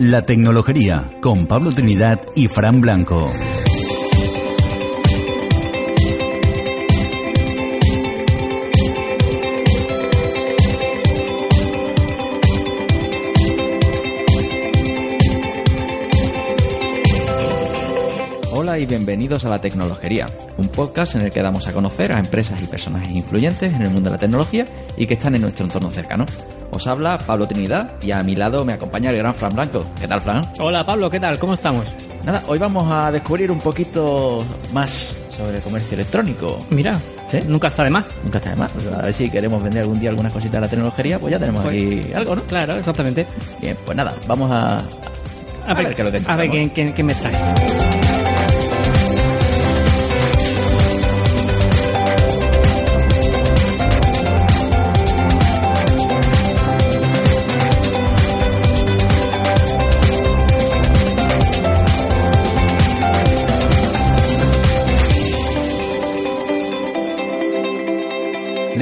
La Tecnología con Pablo Trinidad y Fran Blanco. Hola y bienvenidos a La Tecnología, un podcast en el que damos a conocer a empresas y personajes influyentes en el mundo de la tecnología y que están en nuestro entorno cercano. Os habla Pablo Trinidad y a mi lado me acompaña el gran Fran Blanco. ¿Qué tal, Fran? Hola Pablo, ¿qué tal? ¿Cómo estamos? Nada, hoy vamos a descubrir un poquito más sobre comercio electrónico. Mira, ¿Sí? nunca está de más. Nunca está de más. A ver si queremos vender algún día alguna cosita de la tecnología, pues ya tenemos Pues- aquí algo, ¿no? Claro, exactamente. Bien, pues nada, vamos a, A, ver, qué es lo que a ver encontramos. ¿quién, quién- quién me trae.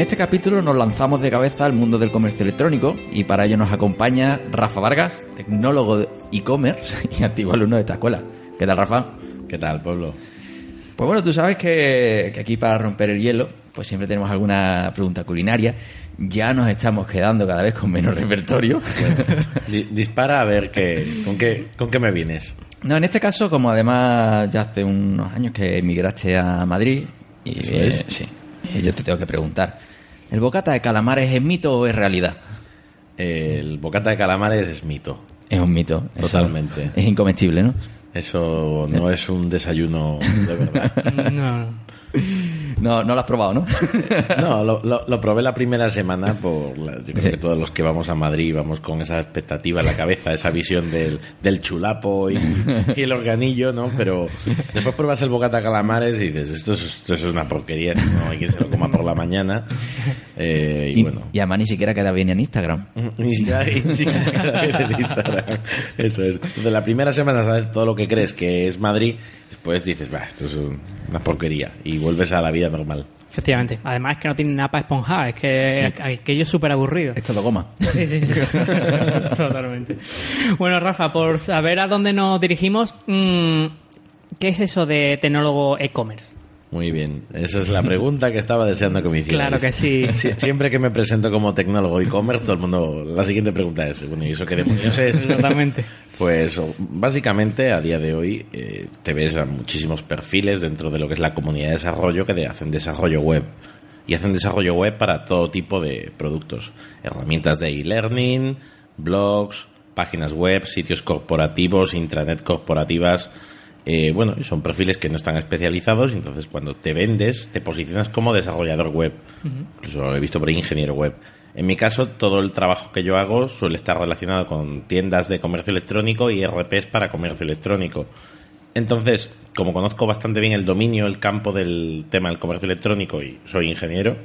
Este capítulo nos lanzamos de cabeza al mundo del comercio electrónico y para ello nos acompaña Rafa Vargas, tecnólogo de e-commerce y antiguo alumno de esta escuela. ¿Qué tal, Rafa? ¿Qué tal, Pablo? Pues bueno, tú sabes que, que aquí para romper el hielo, pues siempre tenemos alguna pregunta culinaria. Ya nos estamos quedando cada vez con menos repertorio. Di- dispara a ver qué, con, qué, con qué me vienes. No, en este caso, como además ya hace unos años que emigraste a Madrid, y ¿Eso eh, sí, y yo te tengo que preguntar, ¿el bocata de calamares es mito o es realidad? El bocata de calamares es mito. Es un mito. eso Totalmente. Es incomestible, ¿no? Eso no es un desayuno de verdad. No, No, no lo has probado, ¿no? No, lo, lo- lo probé la primera semana por... la- yo creo Sí. que todos los que vamos a Madrid vamos con esa expectativa en la cabeza, esa visión del, del chulapo y, y el organillo, ¿no? Pero después pruebas el bocata calamares y dices, esto es, esto es una porquería, no hay quien se lo coma por la mañana. Eh, y, Y, bueno... y además ni siquiera queda bien en Instagram. Ni siquiera, ni siquiera queda bien en Instagram. Eso es. Entonces, la primera semana sabes todo lo que crees que es Madrid, después dices, va, esto es un- una porquería, y vuelves a la vida normal. efectivamente. Además es que no tiene nada para esponjar, es que aquello es súper aburrido. Es todo goma. Sí, sí, sí. Totalmente. Bueno, Rafa, por saber a dónde nos dirigimos, mm, ¿qué es eso de tecnólogo e-commerce? Muy bien, esa es la pregunta que estaba deseando que me hicieras. Claro que sí. Sie- Siempre que me presento como tecnólogo e-commerce, todo el mundo, la siguiente pregunta es, bueno, ¿y eso qué demonios es? Totalmente. Pues básicamente a día de hoy eh, te ves a muchísimos perfiles dentro de lo que es la comunidad de desarrollo que de- hacen desarrollo web. Y hacen desarrollo web para todo tipo de productos. Herramientas de e-learning, blogs, páginas web, sitios corporativos, intranet corporativas. Eh, bueno, son perfiles que no están especializados entonces cuando te vendes te posicionas como desarrollador web. Incluso lo he visto por ingeniero web. En mi caso, todo el trabajo que yo hago suele estar relacionado con tiendas de comercio electrónico y RPs para comercio electrónico. Entonces, como conozco bastante bien el dominio, el campo del tema del comercio electrónico y soy ingeniero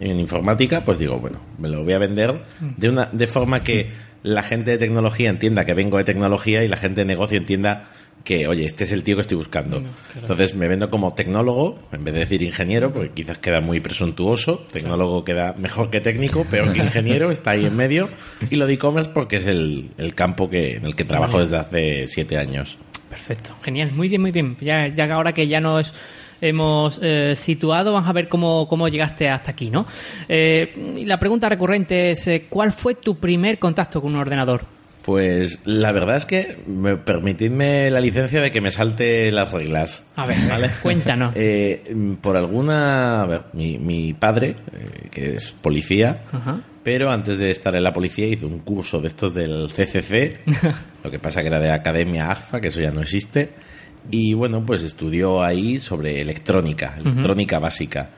en informática, pues digo, bueno, me lo voy a vender de una de forma que la gente de tecnología entienda que vengo de tecnología y la gente de negocio entienda que, oye, este es el tío que estoy buscando. Entonces me vendo como tecnólogo, en vez de decir ingeniero, porque quizás queda muy presuntuoso. Tecnólogo queda mejor que técnico, peor que ingeniero, está ahí en medio. Y lo de e-commerce porque es el, el campo que, en el que trabajo desde hace siete años. Perfecto, genial, muy bien, muy bien. Ya, ahora que ya nos hemos eh, situado, vamos a ver cómo, cómo llegaste hasta aquí, ¿no? Eh, y la pregunta recurrente es, eh, ¿cuál fue tu primer contacto con un ordenador? Pues la verdad es que me, permitidme la licencia de que me salte las reglas. A ver, cuéntanos. Eh, por alguna... A ver, mi, mi padre, eh, que es policía, Ajá. pero antes de estar en la policía hizo un curso de estos del CCC, lo que pasa que era de Academia AGFA, que eso ya no existe, y bueno, pues estudió ahí sobre electrónica, electrónica básica.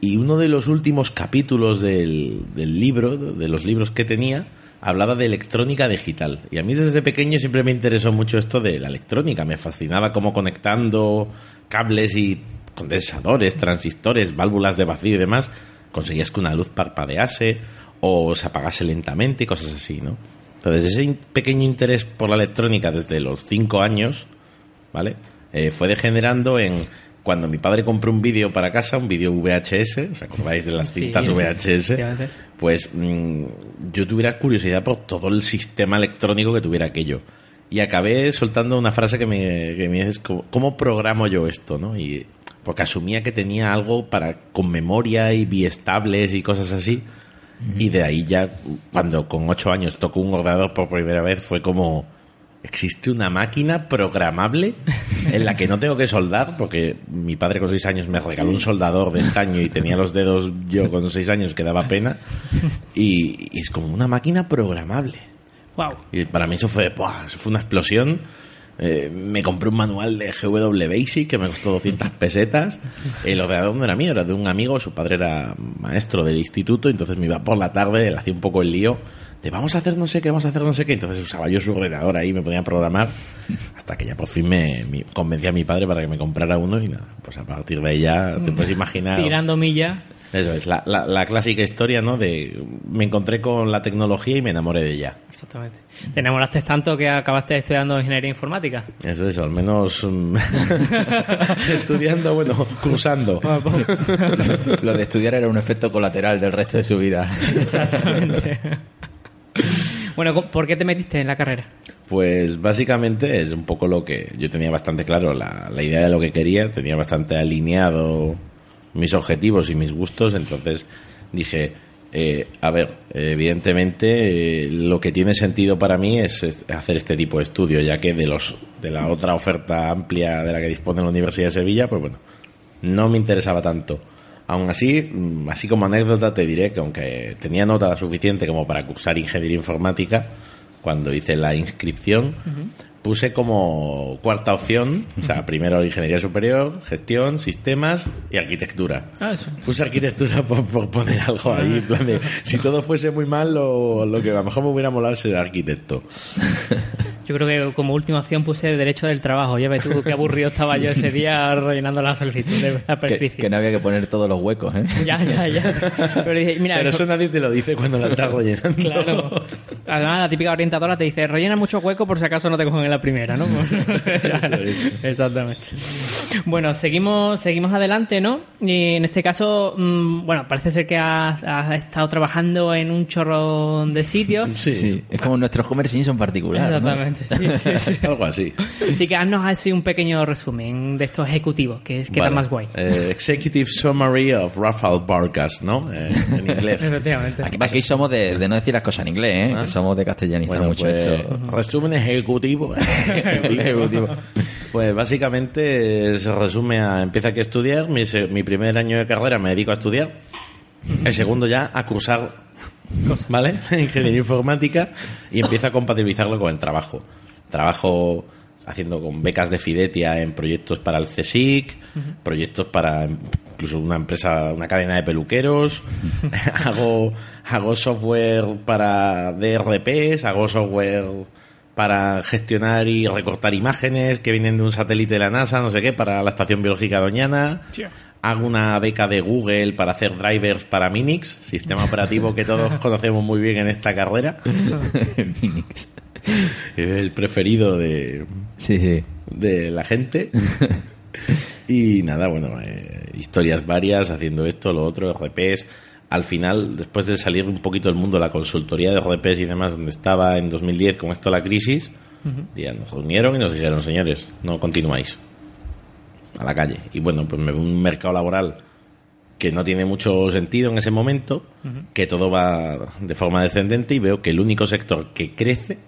Y uno de los últimos capítulos del, del libro, de los libros que tenía, hablaba de electrónica digital. Y a mí desde pequeño siempre me interesó mucho esto de la electrónica. Me fascinaba cómo conectando cables y condensadores, transistores, válvulas de vacío y demás, conseguías que una luz parpadease o se apagase lentamente y cosas así, ¿no? Entonces ese pequeño interés por la electrónica desde los cinco años, ¿vale? Eh, fue degenerando en cuando mi padre compró un vídeo para casa, un vídeo VHS, ¿os acordáis de las Sí. cintas VHS? Pues mm, yo tuviera curiosidad por todo el sistema electrónico que tuviera aquello. y acabé soltando una frase que me, que me dices, ¿cómo, cómo programo yo esto? ¿no? Y, porque asumía que tenía algo para con memoria y biestables y cosas así. Y de ahí ya, cuando con ocho años tocó un ordenador por primera vez, fue como, existe una máquina programable en la que no tengo que soldar, porque mi padre con seis años me regaló un soldador de estaño y tenía los dedos yo con seis años que daba pena. Y, y es como una máquina programable. Wow. Y para mí eso fue, ¡buah! eso fue una explosión. Eh, me compré un manual de GW Basic que me costó 200 pesetas. El ordenador no era mío, era de un amigo. Su padre era maestro del instituto. Entonces me iba por la tarde, le hacía un poco el lío de vamos a hacer no sé qué, vamos a hacer no sé qué. Entonces usaba yo su ordenador ahí, me ponía a programar. Hasta que ya por fin me, me convencí a mi padre para que me comprara uno. Y nada, pues a partir de ahí ya te puedes imaginar. Tirando millas. Eso es, la, la, la clásica historia, ¿no? De me encontré con la tecnología y me enamoré de ella. Exactamente. Te enamoraste tanto que acabaste estudiando ingeniería informática. Eso es, al menos mm, estudiando, bueno, cursando. Lo de estudiar era un efecto colateral del resto de su vida. Exactamente. bueno, ¿por qué te metiste en la carrera? Pues básicamente es un poco lo que yo tenía bastante claro, la, la idea de lo que quería, tenía bastante alineado mis objetivos y mis gustos, entonces dije, eh, a ver, evidentemente eh, lo que tiene sentido para mí es, hacer este tipo de estudio, ya que de los de la otra oferta amplia de la que dispone la Universidad de Sevilla, pues bueno, no me interesaba tanto. Aún así, mm, así como anécdota, te diré que aunque tenía nota suficiente como para cursar ingeniería informática, cuando hice la inscripción, puse como cuarta opción, o sea, primero ingeniería superior, gestión, sistemas y arquitectura. Ah, eso. Puse arquitectura por, por poner algo ahí, en plan de, si todo fuese muy mal, lo, lo que a lo mejor me hubiera molado es ser arquitecto. Yo creo que como última opción puse derecho del trabajo. Ya ves tú qué aburrido estaba yo ese día rellenando la solicitud de la Que, prescripción. que no había que poner todos los huecos, ¿eh? Ya, ya, ya. Pero dije, mira, Pero eso- eso nadie te lo dice cuando la estás rellenando. Claro. Además, la típica orientadora te dice, rellena mucho hueco por si acaso no te cogen en la primera, ¿no? Exactamente. Bueno, seguimos, seguimos adelante, ¿no? Y en este caso, mm, bueno, parece ser que has, has estado trabajando en un chorro de sitios. Sí, Sí, es como nuestro Homer Simpson particular. ¿no? Exactamente. Sí, sí, sí. algo así. Así que haznos así un pequeño resumen de estos ejecutivos, que es que Vale. más guay. Eh, Executive Summary of Rafael Vargas, ¿no? Eh, en inglés. Efectivamente. Aquí, aquí somos de, de no decir las cosas en inglés, ¿eh? Ah. Que somos de castellanizar Bueno, mucho pues, esto. resumen ejecutivo. Ejecutivo. Pues básicamente se resume a empieza aquí a estudiar, mi, mi primer año de carrera me dedico a estudiar, el segundo ya a cursar, ¿vale? Ingeniería informática y empiezo a compatibilizarlo con el trabajo. Trabajo haciendo con becas de Fidetia en proyectos para el CSIC, proyectos para incluso una empresa, una cadena de peluqueros, hago, hago software para DRPs, hago software para gestionar y recortar imágenes que vienen de un satélite de la NASA, no sé qué, para la Estación Biológica Doñana. Hago una beca de Google para hacer drivers para Minix, sistema operativo que todos conocemos muy bien en esta carrera. Minix. El preferido de, Sí, sí. de la gente. Y nada, bueno, eh, historias varias haciendo esto, lo otro, RPs. Al final, después de salir un poquito del mundo de la consultoría de RPs y demás, donde estaba en 2010 con esto la crisis, ya nos reunieron y nos dijeron, señores, no continuáis. A la calle. Y bueno, pues me veo un mercado laboral que no tiene mucho sentido en ese momento, que todo va de forma descendente y veo que el único sector que crece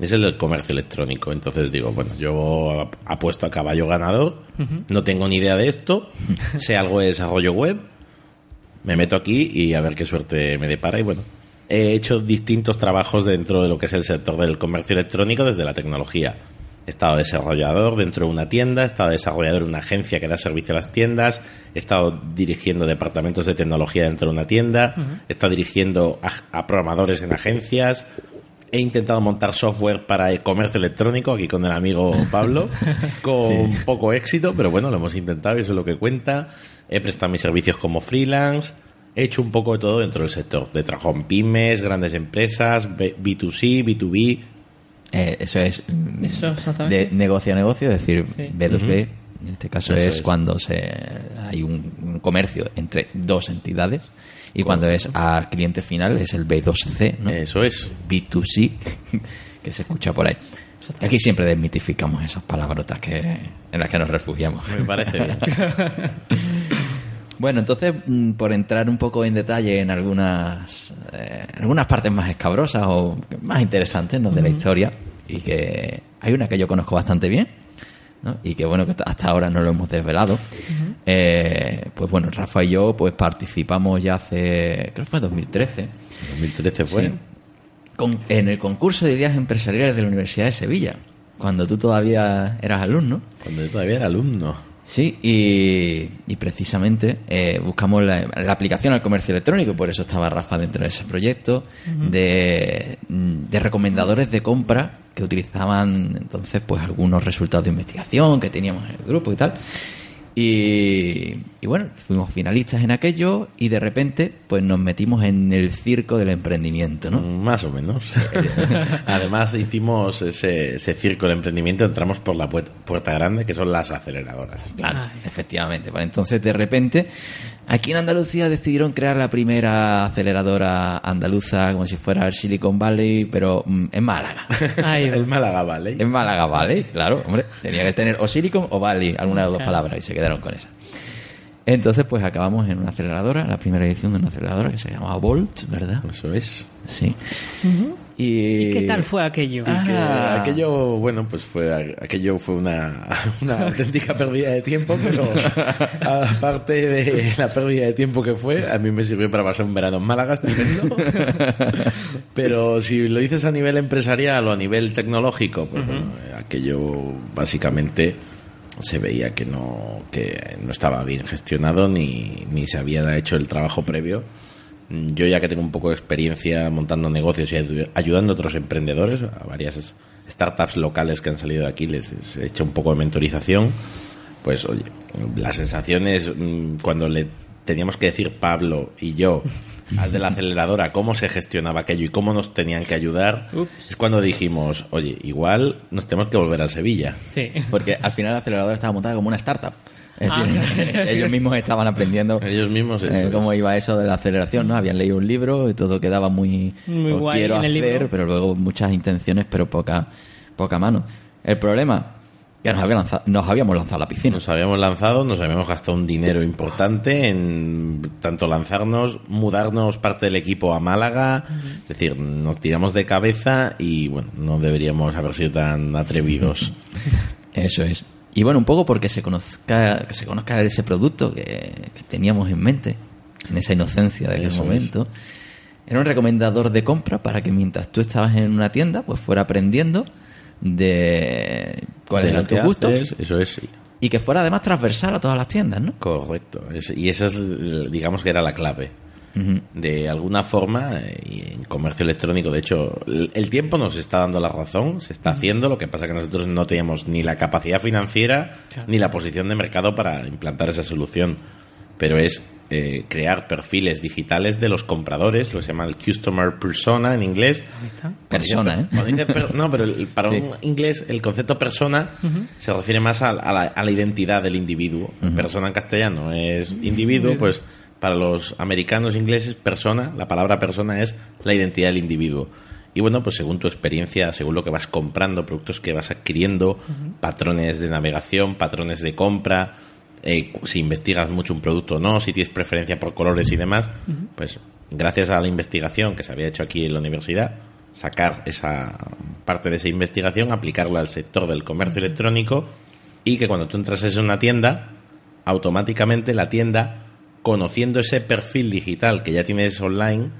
es el del comercio electrónico. Entonces digo, bueno, yo ap- apuesto a caballo ganador, no tengo ni idea de esto, sé algo de desarrollo web, me meto aquí y a ver qué suerte me depara. Y bueno, he hecho distintos trabajos dentro de lo que es el sector del comercio electrónico desde la tecnología. He estado desarrollador dentro de una tienda, he estado desarrollador en una agencia que da servicio a las tiendas, he estado dirigiendo departamentos de tecnología dentro de una tienda, he estado dirigiendo a, a programadores en agencias, he intentado montar software para el comercio electrónico aquí con el amigo Pablo, con poco éxito, pero bueno, lo hemos intentado y eso es lo que cuenta. He prestado mis servicios como freelance, he hecho un poco de todo dentro del sector, de trabajo en pymes, grandes empresas, B- B2C, B2B, Eh, eso es mm, Eso, de negocio a negocio, es decir, Sí. B2B. En este caso Eso es, es. cuando se hay un, un comercio entre dos entidades y cuando es a cliente final es el B2C, ¿no? eso es. B2C, que se escucha por ahí. Aquí siempre desmitificamos esas palabrotas que, en las que nos refugiamos. Me parece bien. Bueno, entonces, mm, por entrar un poco en detalle en algunas, eh, algunas partes más escabrosas o más interesantes ¿no? de la historia, y que hay una que yo conozco bastante bien, ¿no? y que bueno, que hasta ahora no lo hemos desvelado, eh, pues bueno, Rafa y yo pues participamos ya hace, creo que fue 2013, 2013 fue. Sí. con- en el concurso de ideas empresariales de la Universidad de Sevilla, cuando tú todavía eras alumno. Cuando yo todavía era alumno. Sí, y, y precisamente eh, buscamos la, la aplicación al comercio electrónico, por eso estaba Rafa dentro de ese proyecto, de, de recomendadores de compra que utilizaban entonces pues algunos resultados de investigación que teníamos en el grupo y tal. Y, y bueno, fuimos finalistas en aquello y de repente pues nos metimos en el circo del emprendimiento, ¿no? Más o menos. Además, hicimos ese, ese circo de emprendimiento, entramos por la puerta grande, que son las aceleradoras. Claro, Ay. efectivamente. Pues entonces, de repente, aquí en Andalucía decidieron crear la primera aceleradora andaluza como si fuera el Silicon Valley, pero mm, en Málaga. El Málaga Valley. En Málaga Valley, claro, hombre. Tenía que tener o Silicon o Valley, alguna de las dos Claro. palabras, y se quedaron con esa. Entonces, pues acabamos en una aceleradora, la primera edición de una aceleradora que se llamaba Volt, ¿verdad? Eso es. Sí. Y... ¿Y qué tal fue aquello? Ah. Que aquello, bueno, pues fue aquello fue una, una auténtica pérdida de tiempo, pero aparte de la pérdida de tiempo que fue, a mí me sirvió para pasar un verano en Málaga estupendo. Pero si lo dices a nivel empresarial o a nivel tecnológico, pues bueno, aquello básicamente se veía que no que no estaba bien gestionado ni, ni se había hecho el trabajo previo. Yo ya que tengo un poco de experiencia montando negocios y ayu- ayudando a otros emprendedores, a varias startups locales que han salido de aquí, les he hecho un poco de mentorización. Pues oye, la sensación es mm, cuando le teníamos que decir Pablo y yo al de la aceleradora cómo se gestionaba aquello y cómo nos tenían que ayudar, es cuando dijimos, oye, igual nos tenemos que volver a Sevilla. Sí. Porque al final la aceleradora estaba montada como una startup. Es Ah, decir, ellos mismos estaban aprendiendo Ellos mismos eso eh, cómo iba eso de la aceleración, ¿no? Habían leído un libro y todo quedaba muy, Muy lo guay quiero en el hacer, libro. pero luego muchas intenciones, pero poca, poca mano. El problema, que nos, había lanzado- nos habíamos lanzado a la piscina. Nos habíamos lanzado, nos habíamos gastado un dinero importante en tanto lanzarnos, mudarnos parte del equipo a Málaga, es decir, nos tiramos de cabeza y bueno, no deberíamos haber sido tan atrevidos. Eso es. Y bueno, un poco porque se conozca, que se conozca ese producto que, que teníamos en mente, en esa inocencia de aquel Eso es. momento. Era un recomendador de compra para que mientras tú estabas en una tienda, pues fuera aprendiendo de cuáles eran tus gustos eso es y que fuera además transversal a todas las tiendas, ¿no? correcto. Y esa es, digamos que era la clave. De alguna forma, eh, y en comercio electrónico, de hecho, el el tiempo nos está dando la razón, se está haciendo, lo que pasa que nosotros no teníamos ni la capacidad financiera Claro. ni la posición de mercado para implantar esa solución. Pero es eh, crear perfiles digitales de los compradores, lo que se llama el Customer Persona en inglés. Está. Persona, ¿eh? Per- no, pero el- para Sí. un inglés el concepto persona se refiere más a, a la, a la identidad del individuo. Persona en castellano es individuo, pues para los americanos ingleses persona, la palabra persona es la identidad del individuo. Y bueno, pues según tu experiencia, según lo que vas comprando, productos que vas adquiriendo, patrones de navegación, patrones de compra, eh, si investigas mucho un producto o no, si tienes preferencia por colores y demás, pues gracias a la investigación que se había hecho aquí en la universidad, sacar esa parte de esa investigación, aplicarla al sector del comercio electrónico y que cuando tú entras en una tienda, automáticamente la tienda, conociendo ese perfil digital que ya tienes online,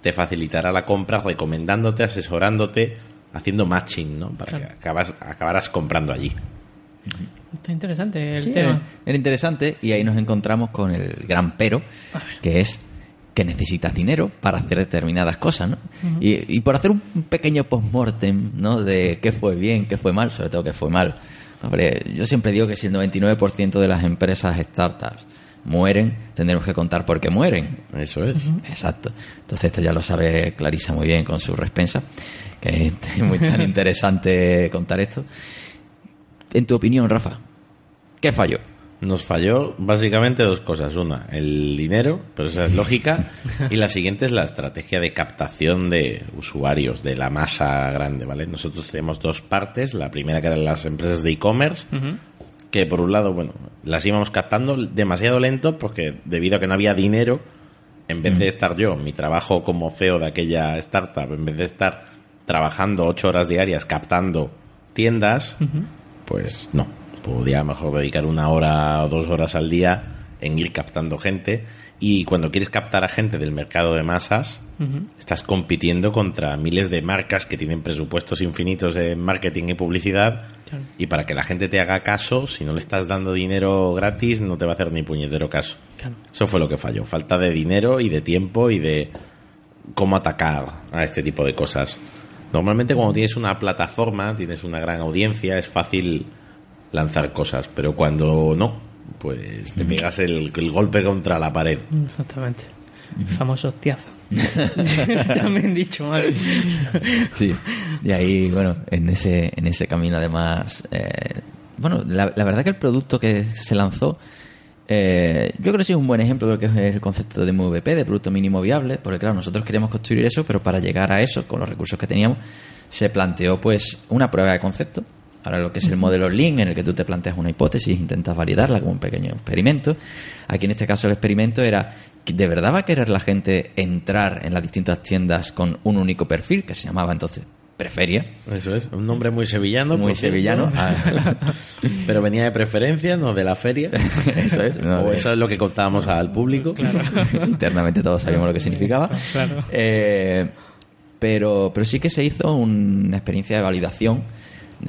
te facilitará la compra recomendándote, asesorándote, haciendo matching, ¿no? Para Claro. que acabas, acabaras comprando allí. Está interesante el Sí, tema. era, era interesante y ahí nos encontramos con el gran pero, que es que necesitas dinero para hacer determinadas cosas, ¿no? y, y por hacer un pequeño post-mortem, ¿no? De qué fue bien, qué fue mal, sobre todo qué fue mal. Hombre, yo siempre digo que si el 99% de las empresas startups mueren, tendremos que contar por qué mueren. Eso es. Exacto. Entonces esto ya lo sabe Clarisa muy bien con su respensa, que es muy tan interesante contar esto. En tu opinión, Rafa, ¿qué falló? Nos falló básicamente dos cosas. Una, el dinero, pero esa es lógica. Y la siguiente es la estrategia de captación de usuarios, de la masa grande, ¿vale? Nosotros tenemos dos partes. La primera que eran las empresas de e-commerce, que por un lado, bueno, las íbamos captando demasiado lento porque debido a que no había dinero, en vez de estar yo, mi trabajo como CEO de aquella startup, en vez de estar trabajando ocho horas diarias captando tiendas, pues no. Podía mejor dedicar una hora o dos horas al día en ir captando gente. Y cuando quieres captar a gente del mercado de masas, estás compitiendo contra miles de marcas que tienen presupuestos infinitos en marketing y publicidad. Claro. Y para que la gente te haga caso, si no le estás dando dinero gratis, no te va a hacer ni puñetero caso. Claro. Eso fue lo que falló. Falta de dinero y de tiempo y de cómo atacar a este tipo de cosas. Normalmente cuando tienes una plataforma, tienes una gran audiencia, es fácil lanzar cosas, pero cuando no, pues te pegas el, el golpe contra la pared. Exactamente. El famoso hostiazo. También dicho mal. Sí, y ahí, bueno, en ese, en ese camino además, eh, bueno, la, la verdad que el producto que se lanzó, eh, yo creo que sí es un buen ejemplo de lo que es el concepto de MVP, de producto mínimo viable, porque claro, nosotros queríamos construir eso, pero para llegar a eso, con los recursos que teníamos, se planteó pues una prueba de concepto. Ahora lo que es el modelo Lean, en el que tú te planteas una hipótesis, intentas validarla como un pequeño experimento. Aquí en este caso el experimento era, ¿de verdad va a querer la gente entrar en las distintas tiendas con un único perfil, que se llamaba entonces Preferia? Eso es, un nombre muy sevillano. Muy sevillano. Ah, Pero venía de preferencia, no de la feria. eso es. no, o de- eso es lo que contábamos al público. Internamente todos sabíamos lo que significaba. Claro. Eh, pero, pero sí que se hizo una experiencia de validación.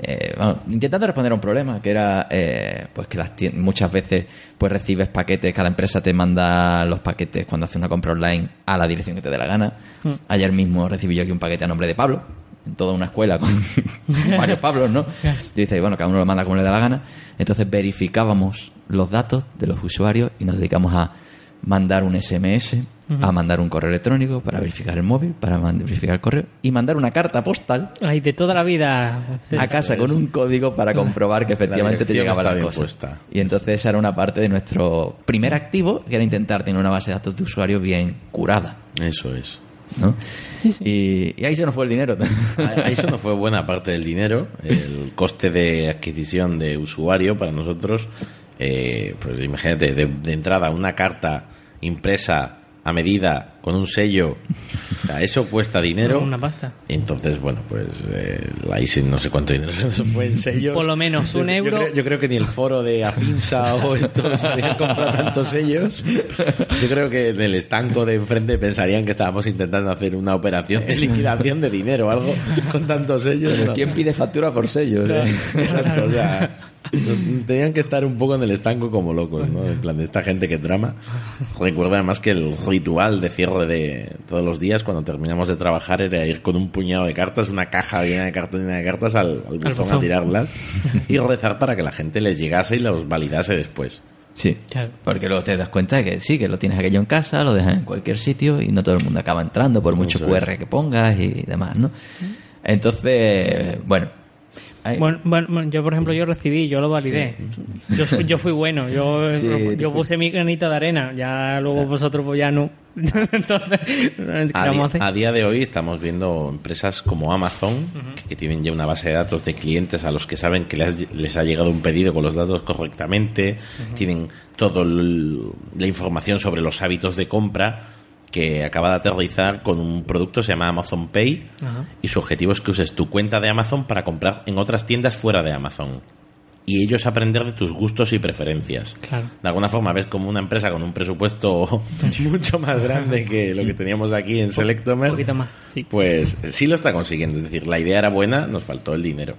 Eh, bueno, intentando responder a un problema que era eh, pues que las muchas veces pues recibes paquetes cada empresa te manda los paquetes cuando hace una compra online a la dirección que te dé la gana. Ayer mismo recibí yo aquí un paquete a nombre de Pablo en toda una escuela con varios Pablos no y dice bueno cada uno lo manda como le da la gana. Entonces verificábamos los datos de los usuarios y nos dedicamos a mandar un SMS, a mandar un correo electrónico para verificar el móvil, para verificar el correo y mandar una carta postal Ay, de toda la vida. a casa con un código para comprobar que efectivamente te llegaba la cosa. puesta. Y entonces esa era una parte de nuestro primer activo, que era intentar tener una base de datos de usuarios bien curada. Eso es. ¿no? Y, y ahí se nos fue el dinero. Ahí eso no fue buena parte del dinero. El coste de adquisición de usuario para nosotros, eh, pues imagínate, de, de entrada una carta impresa a medida con un sello, o sea, eso cuesta dinero. Una pasta. Entonces, bueno, pues eh, ahí sí no sé cuánto dinero se fue en sellos. Por lo menos un Yo- yo euro. creo- Yo, creo que ni el foro de Afinsa o esto sabían comprar tantos sellos. Yo creo que en el estanco de enfrente pensarían que estábamos intentando hacer una operación de liquidación de dinero o algo con tantos sellos. no. ¿Quién pide factura por sellos? eh? Exacto, o sea, tenían que estar un poco en el estanco como locos, ¿no? En plan de esta gente que trama. Recuerdo además que el ritual de cierre de todos los días cuando terminamos de trabajar era ir con un puñado de cartas, una caja llena de cartón llena de cartas al, al buzón a tirarlas y rezar para que la gente les llegase y los validase después. Sí, Claro. porque luego te das cuenta de que sí, que lo tienes aquello en casa, lo dejas en cualquier sitio y no todo el mundo acaba entrando por mucho Eso QR es. que pongas y demás, ¿no? Entonces, bueno. Bueno, bueno, yo por ejemplo yo recibí, yo lo validé. Yo, fui, yo fui bueno, yo, Sí, yo puse mi granito de arena, ya luego vosotros pues ya no. Entonces, ¿qué A, vamos a di- hacer? a día de hoy estamos viendo empresas como Amazon que, que tienen ya una base de datos de clientes a los que saben que les, les ha llegado un pedido con los datos correctamente, tienen toda la información sobre los hábitos de compra que acaba de aterrizar con un producto que se llama Amazon Pay Ajá. y su objetivo es que uses tu cuenta de Amazon para comprar en otras tiendas fuera de Amazon y ellos aprender de tus gustos y preferencias. Claro. De alguna forma ves como una empresa con un presupuesto mucho más grande que lo que teníamos aquí en Un Selectomer, poquito más, sí. pues sí lo está consiguiendo. Es decir, la idea era buena, nos faltó el dinero.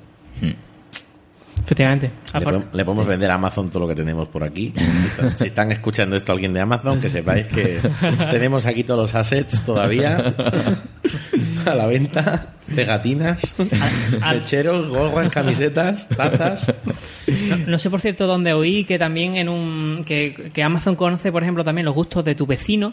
Efectivamente. Le, Aparte- podemos- le podemos vender a Amazon todo lo que tenemos por aquí. Si están escuchando esto alguien de Amazon, que sepáis que tenemos aquí todos los assets todavía. a la venta, pegatinas, lecheros, gorras, camisetas, tazas. No, no sé, por cierto, dónde oí que también en un que, que Amazon conoce, por ejemplo, también los gustos de tu vecino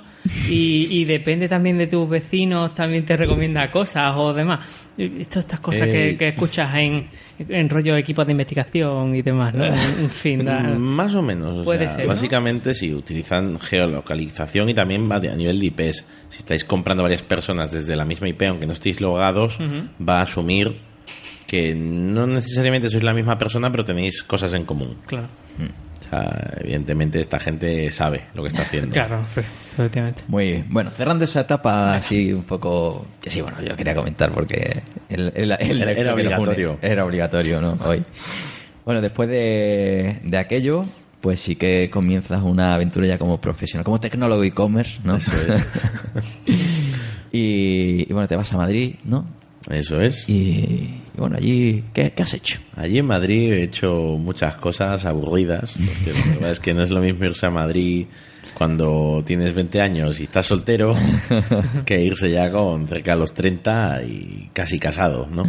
y, y depende también de tus vecinos, también te recomienda cosas o demás. Todas estas cosas que, Eh, que escuchas en, en rollo equipos de investigación y demás, ¿no? En fin, da- Más o menos. o Puede sea, ser, ¿no? Básicamente, si utilizan geolocalización y también a nivel de IPs. Si estáis comprando varias personas desde la misma IP, aunque no estéis logados, va a asumir que no necesariamente sois la misma persona, pero tenéis cosas en común. claro, O sea, evidentemente esta gente sabe lo que está haciendo. claro, sí, efectivamente. Muy bien. Bueno, cerrando esa etapa así un poco... Que sí, bueno, yo quería comentar porque el, el- el Era que une obligatorio. Era obligatorio, ¿no? Hoy. Bueno, después de, de aquello, pues sí que comienzas una aventura ya como profesional, como tecnólogo e-commerce, ¿no? Eso es. y, y bueno, te vas a Madrid, ¿no? Eso es. Y, y bueno, allí, ¿qué, qué has hecho? Allí en Madrid he hecho muchas cosas aburridas, porque la verdad es que no es lo mismo irse a Madrid cuando tienes 20 años y estás soltero que irse ya con cerca de los 30 y casi casado, ¿no?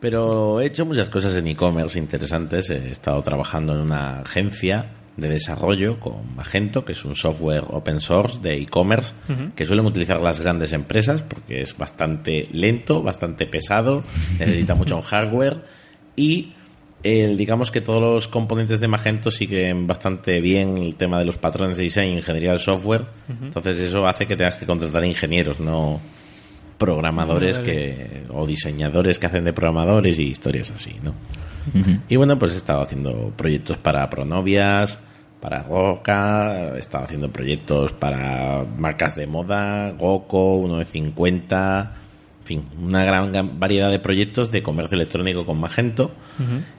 Pero he hecho muchas cosas en e-commerce interesantes. He estado trabajando en una agencia de desarrollo con Magento, que es un software open source de e-commerce que suelen utilizar las grandes empresas porque es bastante lento, bastante pesado, necesita mucho hardware y el, digamos que todos los componentes de Magento siguen bastante bien el tema de los patrones de diseño ingeniería del software. Entonces eso hace que tengas que contratar ingenieros, no programadores que o diseñadores que hacen de programadores y historias así, ¿no? Y bueno, pues he estado haciendo proyectos para Pronovias, para Roca, he estado haciendo proyectos para marcas de moda, Goco, uno de 50, en fin, una gran variedad de proyectos de comercio electrónico con Magento.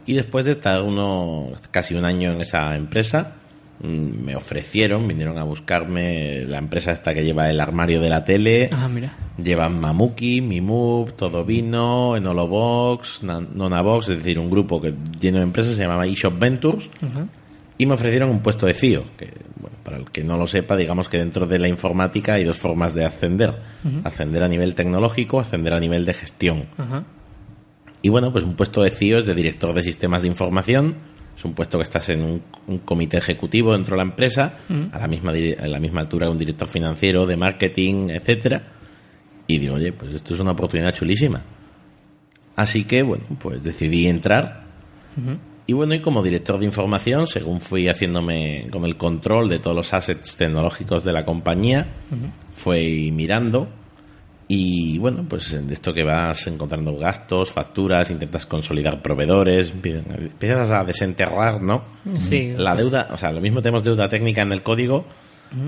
Y después de estar uno, casi un año en esa empresa, mm, me ofrecieron, vinieron a buscarme la empresa esta que lleva el armario de la tele. Ah, mira. Llevan Mamuki, Mimove, Todo Vino, Enolobox, Na- Nonabox, es decir, un grupo que lleno de empresas se llamaba eShop Ventures. Y me ofrecieron un puesto de CIO, que bueno, para el que no lo sepa, digamos que dentro de la informática hay dos formas de ascender. Ascender a nivel tecnológico, ascender a nivel de gestión. Ajá. Y bueno, pues un puesto de CIO es de director de sistemas de información. Es un puesto que estás en un, un comité ejecutivo dentro de la empresa, a, la misma, a la misma altura que un director financiero, de marketing, etcétera. Y digo, oye, pues esto es una oportunidad chulísima. Así que, bueno, pues decidí entrar. Y bueno, y como director de información, según fui haciéndome con el control de todos los assets tecnológicos de la compañía, fui mirando y bueno, pues de esto que vas encontrando gastos, facturas, intentas consolidar proveedores, empie- empiezas a desenterrar, ¿no? Sí. La deuda, o sea, lo mismo tenemos deuda técnica en el código,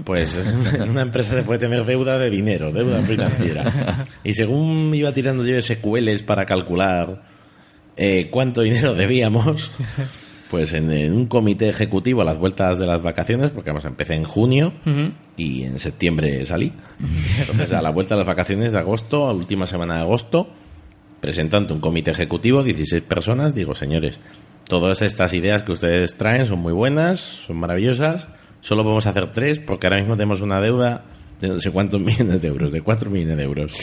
pues en una empresa se puede tener deuda de dinero, deuda financiera. Y según iba tirando yo SQLs para calcular eh, cuánto dinero debíamos, pues en, en un comité ejecutivo a las vueltas de las vacaciones, porque vamos, empecé en junio Ujú. y en septiembre salí. Entonces, a la vuelta de las vacaciones de agosto, a última semana de agosto, presento ante un comité ejecutivo, 16 personas, digo, señores, todas estas ideas que ustedes traen son muy buenas, son maravillosas, solo podemos hacer tres porque ahora mismo tenemos una deuda de no sé cuántos millones de euros, de 4 millones de euros.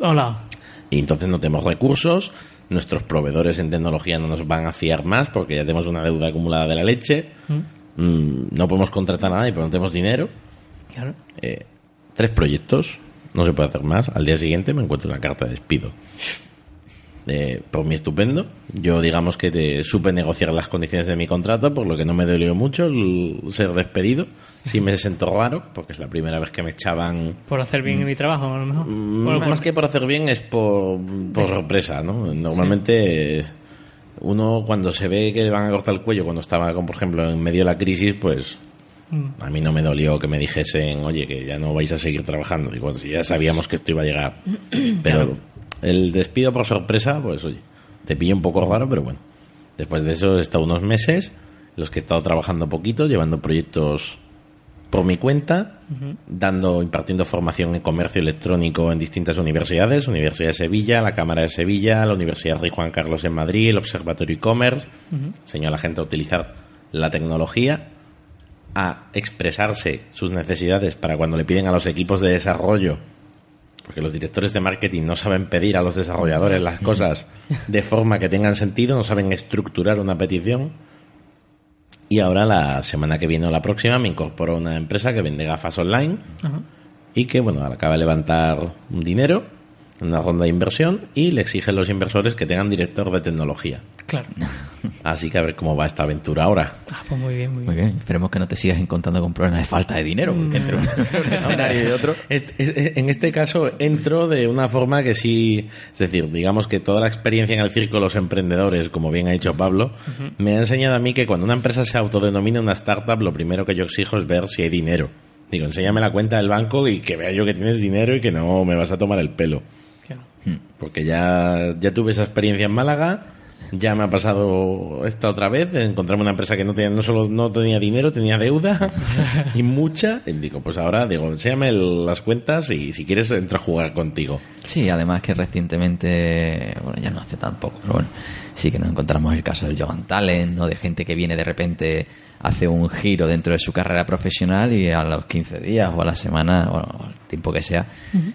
Hola. Y entonces no tenemos recursos, nuestros proveedores en tecnología no nos van a fiar más porque ya tenemos una deuda acumulada de la leche, Mm, no podemos contratar a nadie porque no tenemos dinero. Claro. Eh, tres proyectos, no se puede hacer más. Al día siguiente me encuentro una carta de despido. Eh, por mí estupendo. Yo digamos que te supe negociar las condiciones de mi contrato, por lo que no me dolió mucho el ser despedido. Sí me sentó raro, porque es la primera vez que me echaban Por hacer bien mi trabajo, a lo mejor. Mm, Bueno, más por- que por hacer bien es por, por sorpresa, ¿no? Normalmente eh, uno cuando se ve que le van a cortar el cuello cuando estaba, como por ejemplo, en medio de la crisis, pues Mm. a mí no me dolió que me dijesen, oye, que ya no vais a seguir trabajando. Digo, ya sabíamos que esto iba a llegar. Pero el despido por sorpresa, pues oye, te pilla un poco raro, pero bueno. Después de eso he estado unos meses, los que he estado trabajando poquito, llevando proyectos por mi cuenta, dando, impartiendo formación en comercio electrónico en distintas universidades, Universidad de Sevilla, la Cámara de Sevilla, la Universidad Rey Juan Carlos en Madrid, el Observatorio e-commerce, enseño a la gente a utilizar la tecnología, a expresarse sus necesidades para cuando le piden a los equipos de desarrollo porque los directores de marketing no saben pedir a los desarrolladores las cosas de forma que tengan sentido, no saben estructurar una petición. Y ahora la semana que viene o la próxima me incorporo a una empresa que vende gafas online y que bueno, acaba de levantar un dinero, una ronda de inversión y le exigen los inversores que tengan director de tecnología. Claro. Así que a ver cómo va esta aventura ahora. Ah, pues muy bien, muy Muy bien. bien, esperemos que no te sigas encontrando con problemas de falta de dinero, porque entre un, un escenario y otro. Este- en este caso entro de una forma que sí, es decir, digamos que toda la experiencia en el circo de los emprendedores, como bien ha dicho Pablo, me ha enseñado a mí que cuando una empresa se autodenomina una startup, lo primero que yo exijo es ver si hay dinero. Digo, enséñame la cuenta del banco y que vea yo que tienes dinero y que no me vas a tomar el pelo. Claro. Porque ya, ya tuve esa experiencia en Málaga, ya me ha pasado esta otra vez, encontrarme una empresa que no tenía, no solo no tenía dinero, tenía deuda y mucha. Y digo, pues ahora, digo, enséñame las cuentas y si quieres entro a jugar contigo. Sí, además que recientemente, bueno, ya no hace tampoco, pero bueno, sí que nos encontramos el caso del Jovan Talent, ¿no? De gente que viene de repente, hace un giro dentro de su carrera profesional y a los 15 días o a la semana, bueno, o el tiempo que sea,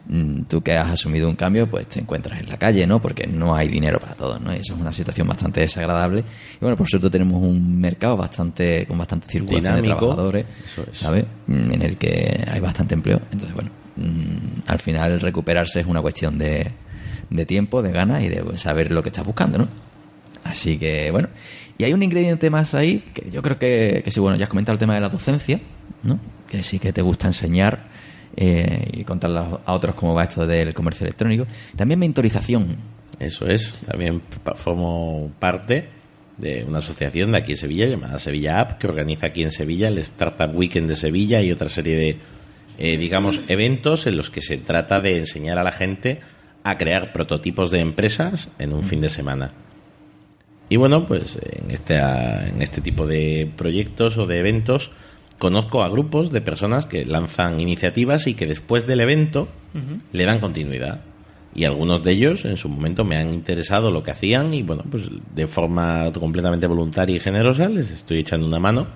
mm, tú que has asumido un cambio, pues te encuentras en la calle, ¿no? Porque no hay dinero para todos, ¿no? Y eso es una situación bastante desagradable. Y bueno, por suerte tenemos un mercado bastante, con bastante circulación de trabajadores, Eso es. ¿sabes? Mm, En el que hay bastante empleo. Entonces, bueno, mm, al final recuperarse es una cuestión de, de tiempo, de ganas y de saber lo que estás buscando, ¿no? Así que, bueno. Y hay un ingrediente más ahí que yo creo que, que sí, bueno, ya has comentado el tema de la docencia, ¿no? Que sí que te gusta enseñar eh, y contarle a otros cómo va esto del comercio electrónico. También mentorización. Eso es, también formo parte de una asociación de aquí en Sevilla llamada Sevilla App, que organiza aquí en Sevilla el Startup Weekend de Sevilla y otra serie de, eh, digamos, eventos en los que se trata de enseñar a la gente a crear prototipos de empresas en un fin de semana. Y bueno, pues en este, en este tipo de proyectos o de eventos conozco a grupos de personas que lanzan iniciativas y que después del evento le dan continuidad. Y algunos de ellos en su momento me han interesado lo que hacían y bueno, pues de forma completamente voluntaria y generosa les estoy echando una mano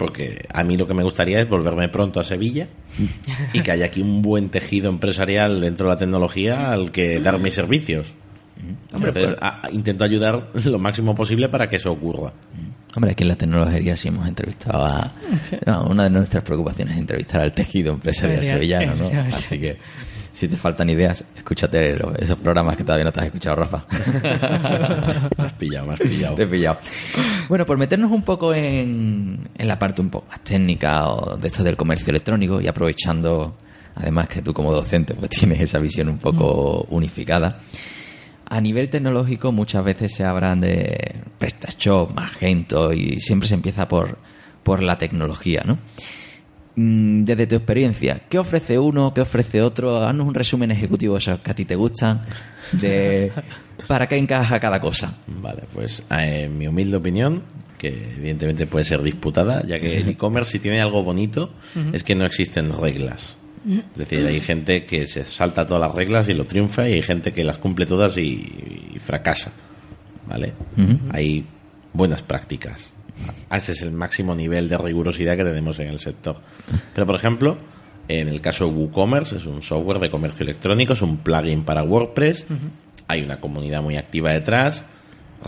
porque a mí lo que me gustaría es volverme pronto a Sevilla y que haya aquí un buen tejido empresarial dentro de la tecnología al que dar mis servicios. Entonces, a- a- intento ayudar lo máximo posible para que eso ocurra. Hombre, aquí en la tecnología sí hemos entrevistado a... no, una de nuestras preocupaciones es entrevistar al tejido empresarial sevillano, ¿no? Así que si te faltan ideas, escúchate esos programas que todavía no te has escuchado, Rafa. Me has pillado, me has pillado. Te he pillado. Bueno, por meternos un poco en, en la parte un poco más técnica o de esto del comercio electrónico y aprovechando, además que tú como docente pues tienes esa visión un poco unificada. A nivel tecnológico muchas veces se hablan de PrestaShop, Magento y siempre se empieza por, por la tecnología, ¿no? Mm, Desde tu experiencia, ¿qué ofrece uno? ¿Qué ofrece otro? Haznos un resumen ejecutivo de esos que a ti te gustan, de para qué encaja cada cosa. Vale, pues eh, en mi humilde opinión, que evidentemente puede ser disputada, ya que el e-commerce si tiene algo bonito es que no existen reglas. Es decir, hay gente que se salta todas las reglas y lo triunfa y hay gente que las cumple todas y, y fracasa. ¿Vale? Hay buenas prácticas. Ese es el máximo nivel de rigurosidad que tenemos en el sector. Pero, por ejemplo, en el caso de WooCommerce, es un software de comercio electrónico, es un plugin para WordPress. Hay una comunidad muy activa detrás.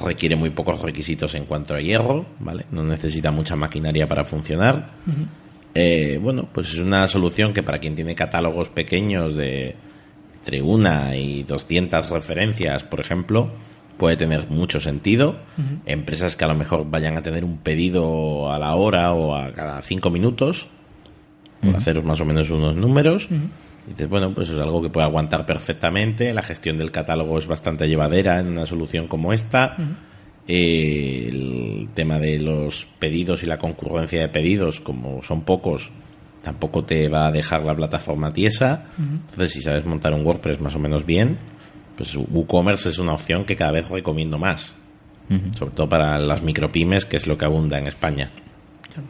Requiere muy pocos requisitos en cuanto a hierro, ¿vale? No necesita mucha maquinaria para funcionar. Eh, bueno, pues es una solución que para quien tiene catálogos pequeños de entre una y 200 referencias, por ejemplo, puede tener mucho sentido. Empresas que a lo mejor vayan a tener un pedido a la hora o a cada cinco minutos, por hacer más o menos unos números. Dices, bueno, pues es algo que puede aguantar perfectamente. La gestión del catálogo es bastante llevadera en una solución como esta. Eh, el tema de los pedidos y la concurrencia de pedidos, como son pocos, tampoco te va a dejar la plataforma tiesa. Entonces, si sabes montar un WordPress más o menos bien, pues WooCommerce es una opción que cada vez recomiendo más. Sobre todo para las micropymes, que es lo que abunda en España.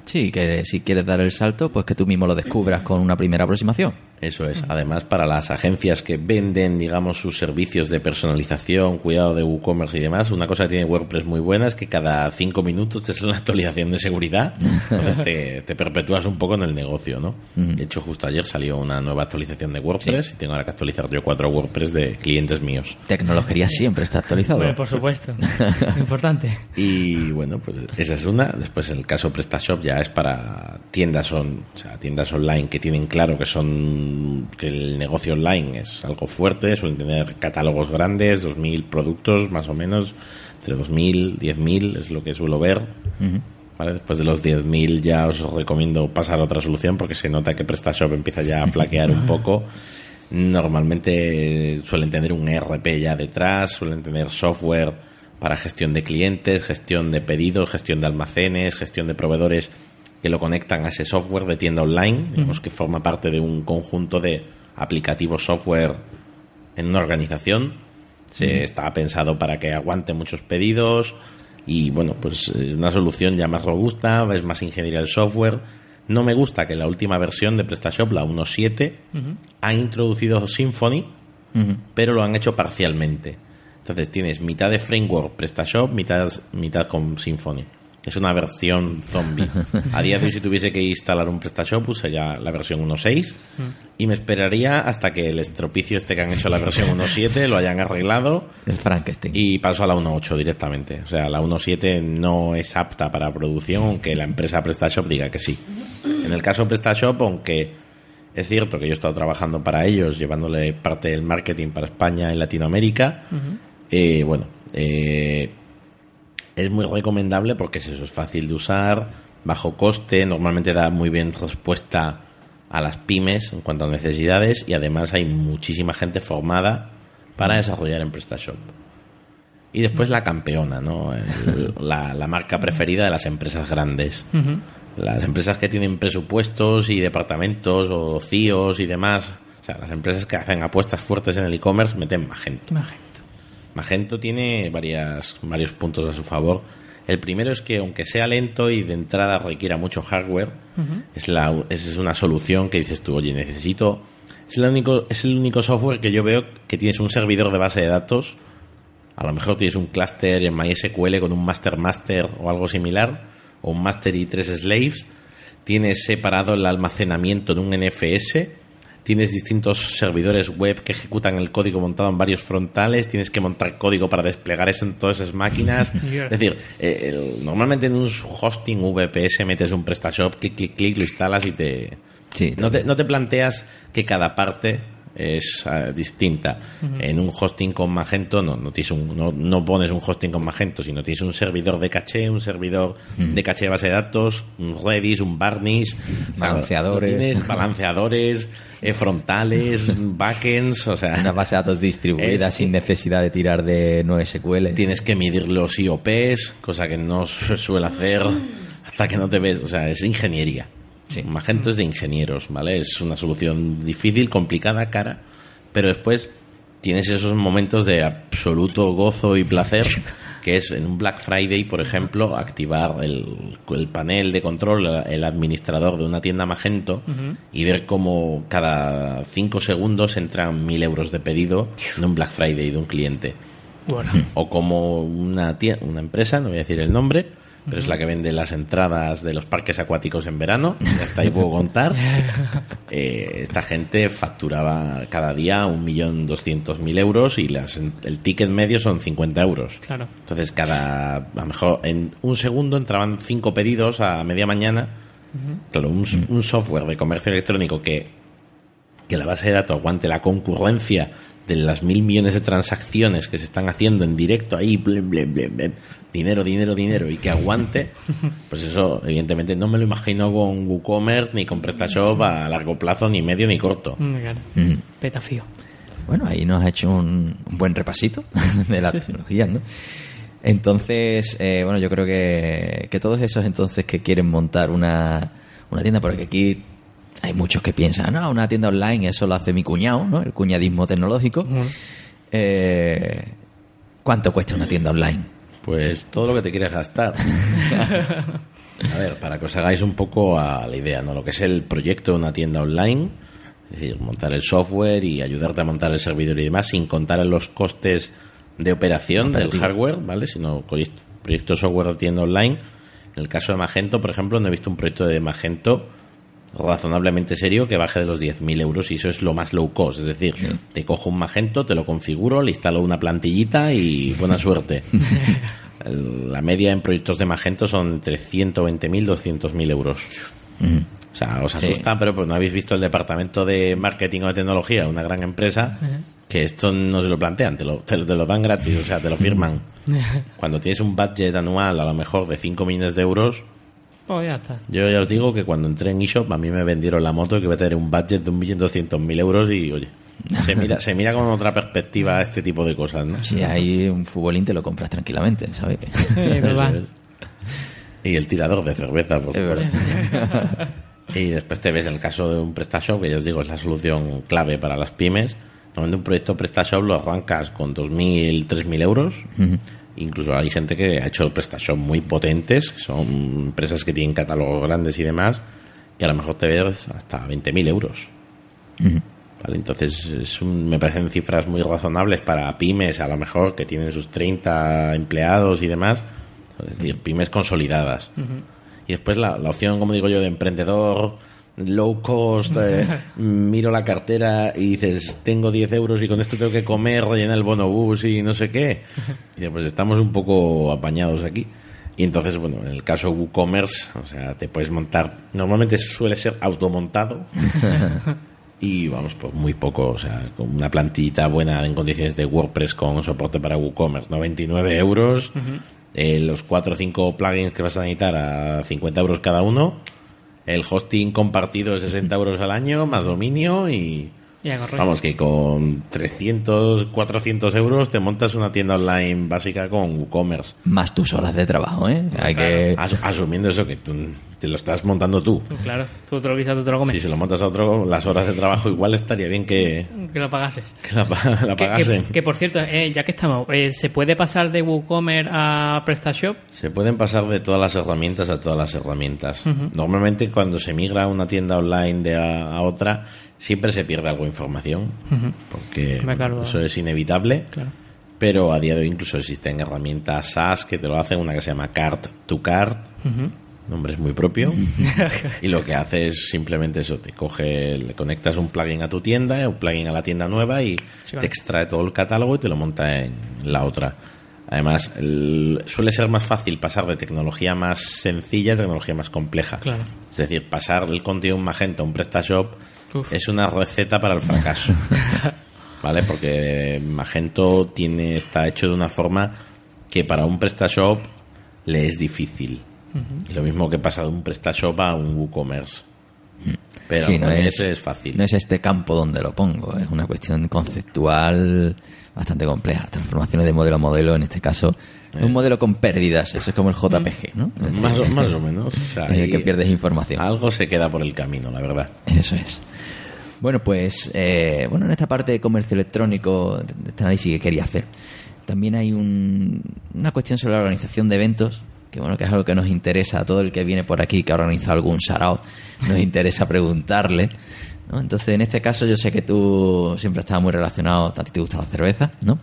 Sí, que si quieres dar el salto, pues que tú mismo lo descubras con una primera aproximación. Eso es. Además, para las agencias que venden, digamos, sus servicios de personalización, cuidado de WooCommerce y demás, una cosa que tiene WordPress muy buena es que cada cinco minutos te sale una actualización de seguridad. Entonces te, te perpetúas un poco en el negocio, ¿no? De hecho, justo ayer salió una nueva actualización de WordPress y tengo ahora que actualizar yo cuatro WordPress de clientes míos. Tecnología siempre está actualizado. Bueno, por supuesto. Importante. Y bueno, pues esa es una. Después el caso PrestaShop ya es para tiendas on, o sea, tiendas online que tienen claro que son que el negocio online es algo fuerte, suelen tener catálogos grandes, 2.000 productos más o menos, entre 2.000, 10.000 es lo que suelo ver. ¿Vale? Después de los 10.000 ya os recomiendo pasar a otra solución porque se nota que PrestaShop empieza ya a flaquear un poco. Normalmente suelen tener un ERP ya detrás, suelen tener software para gestión de clientes, gestión de pedidos, gestión de almacenes, gestión de proveedores que lo conectan a ese software de tienda online, digamos que forma parte de un conjunto de aplicativos software en una organización. Se está pensado para que aguante muchos pedidos y bueno, pues es una solución ya más robusta, es más ingeniería del software. No me gusta que la última versión de PrestaShop, la 1.7, ha introducido Symfony, pero lo han hecho parcialmente. Entonces tienes mitad de framework PrestaShop, mitad, mitad con Symfony. Es una versión zombie. A día de hoy, si tuviese que instalar un PrestaShop, sería la versión 1.6 y me esperaría hasta que el estropicio este que han hecho la versión 1.7 lo hayan arreglado El Frankenstein. y paso a la 1.8 directamente. O sea, la 1.7 no es apta para producción, aunque la empresa PrestaShop diga que sí. En el caso de PrestaShop, aunque es cierto que yo he estado trabajando para ellos, llevándole parte del marketing para España y Latinoamérica, eh, bueno, eh, es muy recomendable porque es eso, es fácil de usar, bajo coste, normalmente da muy bien respuesta a las pymes en cuanto a necesidades y además hay muchísima gente formada para desarrollar en PrestaShop. Y después la campeona, ¿no? El- la, la marca preferida de las empresas grandes. Las empresas que tienen presupuestos y departamentos o CIOs y demás. O sea, las empresas que hacen apuestas fuertes en el e-commerce meten Magento. Magento tiene varias, varios puntos a su favor. El primero es que, aunque sea lento y de entrada requiera mucho hardware, es, la, es una solución que dices tú, oye, necesito. Es el, único, es el único software que yo veo que tienes un servidor de base de datos. A lo mejor tienes un clúster en MySQL con un master master o algo similar, o un master y tres slaves. Tienes separado el almacenamiento de un NFS tienes distintos servidores web que ejecutan el código montado en varios frontales, tienes que montar código para desplegar eso en todas esas máquinas. Yeah. Es decir, eh, el- normalmente en un hosting VPS metes un PrestaShop, clic, clic, clic, lo instalas y te... Sí, no, te no te planteas que cada parte es eh, distinta. En un hosting con Magento no, no, tienes un, no, no pones un hosting con Magento, sino tienes un servidor de caché, un servidor de caché de base de datos, un Redis, un Varnish, Balanceadores. tienes, balanceadores, eh, frontales, backends, o sea, Una base de datos distribuida Es- sin necesidad de tirar de NoSQL. tienes que medir los IOPs, cosa que no se suele hacer hasta que no te ves, o sea, es ingeniería. Magento es de ingenieros, ¿vale? Es una solución difícil, complicada, cara, pero después tienes esos momentos de absoluto gozo y placer, que es en un Black Friday, por ejemplo, activar el, el panel de control, el administrador de una tienda Magento y ver cómo cada cinco segundos entran mil euros de pedido de un Black Friday de un cliente. Bueno, o como una, una empresa, no voy a decir el nombre, pero es la que vende las entradas de los parques acuáticos en verano, ya está ahí puedo contar. Eh, esta gente facturaba cada día un millón doscientos mil euros y las, el ticket medio son 50 euros. claro. Entonces, cada, a lo mejor en un segundo entraban cinco pedidos a media mañana. Claro, un, un software de comercio electrónico que, que la base de datos aguante la concurrencia de las mil millones de transacciones que se están haciendo en directo ahí, blem, blem, blem, blem, dinero, dinero, dinero, y que aguante, pues eso, evidentemente, no me lo imagino con WooCommerce ni con PrestaShop a largo plazo, ni medio ni corto. Mm, claro. Mm. Petafío. Bueno, ahí nos ha hecho un, un buen repasito de las tecnologías, ¿no? Entonces, eh, bueno, yo creo que, que todos esos entonces que quieren montar una, una tienda, porque aquí hay muchos que piensan, no, una tienda online eso lo hace mi cuñado, ¿no? El cuñadismo tecnológico. Eh, ¿Cuánto cuesta una tienda online? Pues todo lo que te quieres gastar. A ver, para que os hagáis un poco a la idea, ¿no? Lo que es el proyecto de una tienda online, es decir, montar el software y ayudarte a montar el servidor y demás, sin contar en los costes de operación del hardware, ¿vale? Sino con proyecto de software de tienda online. En el caso de Magento, por ejemplo, no he visto un proyecto de Magento razonablemente serio que baje de los 10.000 euros y eso es lo más low cost. Es decir, te cojo un Magento, te lo configuro, le instalo una plantillita y buena suerte. La media en proyectos de Magento son entre 120.000 y 200.000 euros. O sea, os asusta, pero pues no habéis visto el departamento de marketing o de tecnología, una gran empresa, que esto no se lo plantean, te lo, te, lo dan gratis, o sea, te lo firman. Cuando tienes un budget anual a lo mejor de 5 millones de euros, pues ya está. Yo ya os digo que cuando entré en eShop a mí me vendieron la moto que iba a tener un budget de 1.200.000 euros y oye, se mira, se mira con otra perspectiva este tipo de cosas, ¿no? Si hay un futbolín te lo compras tranquilamente, ¿sabes? y el tirador de cerveza, por y después te ves el caso de un PrestaShop, que ya os digo es la solución clave para las pymes. Normalmente un proyecto PrestaShop lo arrancas con 2.000, 3.000 euros. Incluso hay gente que ha hecho PrestaShop muy potentes, que son empresas que tienen catálogos grandes y demás, y a lo mejor te ves hasta 20.000 euros. Vale, entonces es me parecen cifras muy razonables para pymes, a lo mejor que tienen sus 30 empleados y demás, es decir, pymes consolidadas. Y después la, la opción, como digo yo, de emprendedor low cost, eh, miro la cartera y dices, tengo 10 euros y con esto tengo que comer, rellenar el bonobús y no sé qué. Y pues estamos un poco apañados aquí. Y entonces, bueno, en el caso de WooCommerce, o sea, te puedes montar, normalmente suele ser automontado. y vamos, pues muy poco, o sea, con una plantita buena en condiciones de WordPress con soporte para WooCommerce, 99 euros. Eh, los 4 o 5 plugins que vas a necesitar a 50 euros cada uno el hosting compartido de 60 euros al año, más dominio y... Vamos, que con 300, 400 euros te montas una tienda online básica con WooCommerce. Más tus horas de trabajo, ¿eh? Hay que... asumiendo eso, que tú te lo estás montando tú. Claro, tú te lo guisas, tú te lo comes. Si se lo montas a otro, las horas de trabajo igual estaría bien que... Que lo pagases. Que la, pagasen. Que, por cierto, eh, ya que estamos, eh, ¿se puede pasar de WooCommerce a PrestaShop? Se pueden pasar de todas las herramientas a todas las herramientas. Normalmente cuando se migra una tienda online de a, otra, siempre se pierde algo de información, porque eso es inevitable. Pero a día de hoy incluso existen herramientas SaaS que te lo hacen, una que se llama Cart to Cart, nombre es muy propio. y lo que hace es simplemente eso, te coge, le conectas un plugin a tu tienda, un plugin a la tienda nueva y te extrae todo el catálogo y te lo monta en la otra. Además, suele ser más fácil pasar de tecnología más sencilla a tecnología más compleja. Es decir, pasar el contenido un Magento a un PrestaShop es una receta para el fracaso. ¿Vale? Porque Magento tiene, está hecho de una forma que para un PrestaShop le es difícil. Y lo mismo que pasa de un PrestaShop a un WooCommerce. Pero no es, es fácil. No es este campo donde lo pongo, es una cuestión conceptual bastante compleja. Transformaciones de modelo a modelo, en este caso, un eh. modelo con pérdidas, eso es como el JPG, ¿no? más, o, menos. en el que pierdes información. Algo se queda por el camino, la verdad. Eso es. Bueno, pues, eh, bueno, en esta parte de comercio electrónico, de este análisis que quería hacer, también hay una cuestión sobre la organización de eventos que bueno, que es algo que nos interesa a todo el que viene por aquí, que ha organizado algún sarao, nos interesa preguntarle. ¿no? Entonces, en este caso, yo sé que tú siempre estás muy relacionado, a ti te gusta la cerveza, ¿no?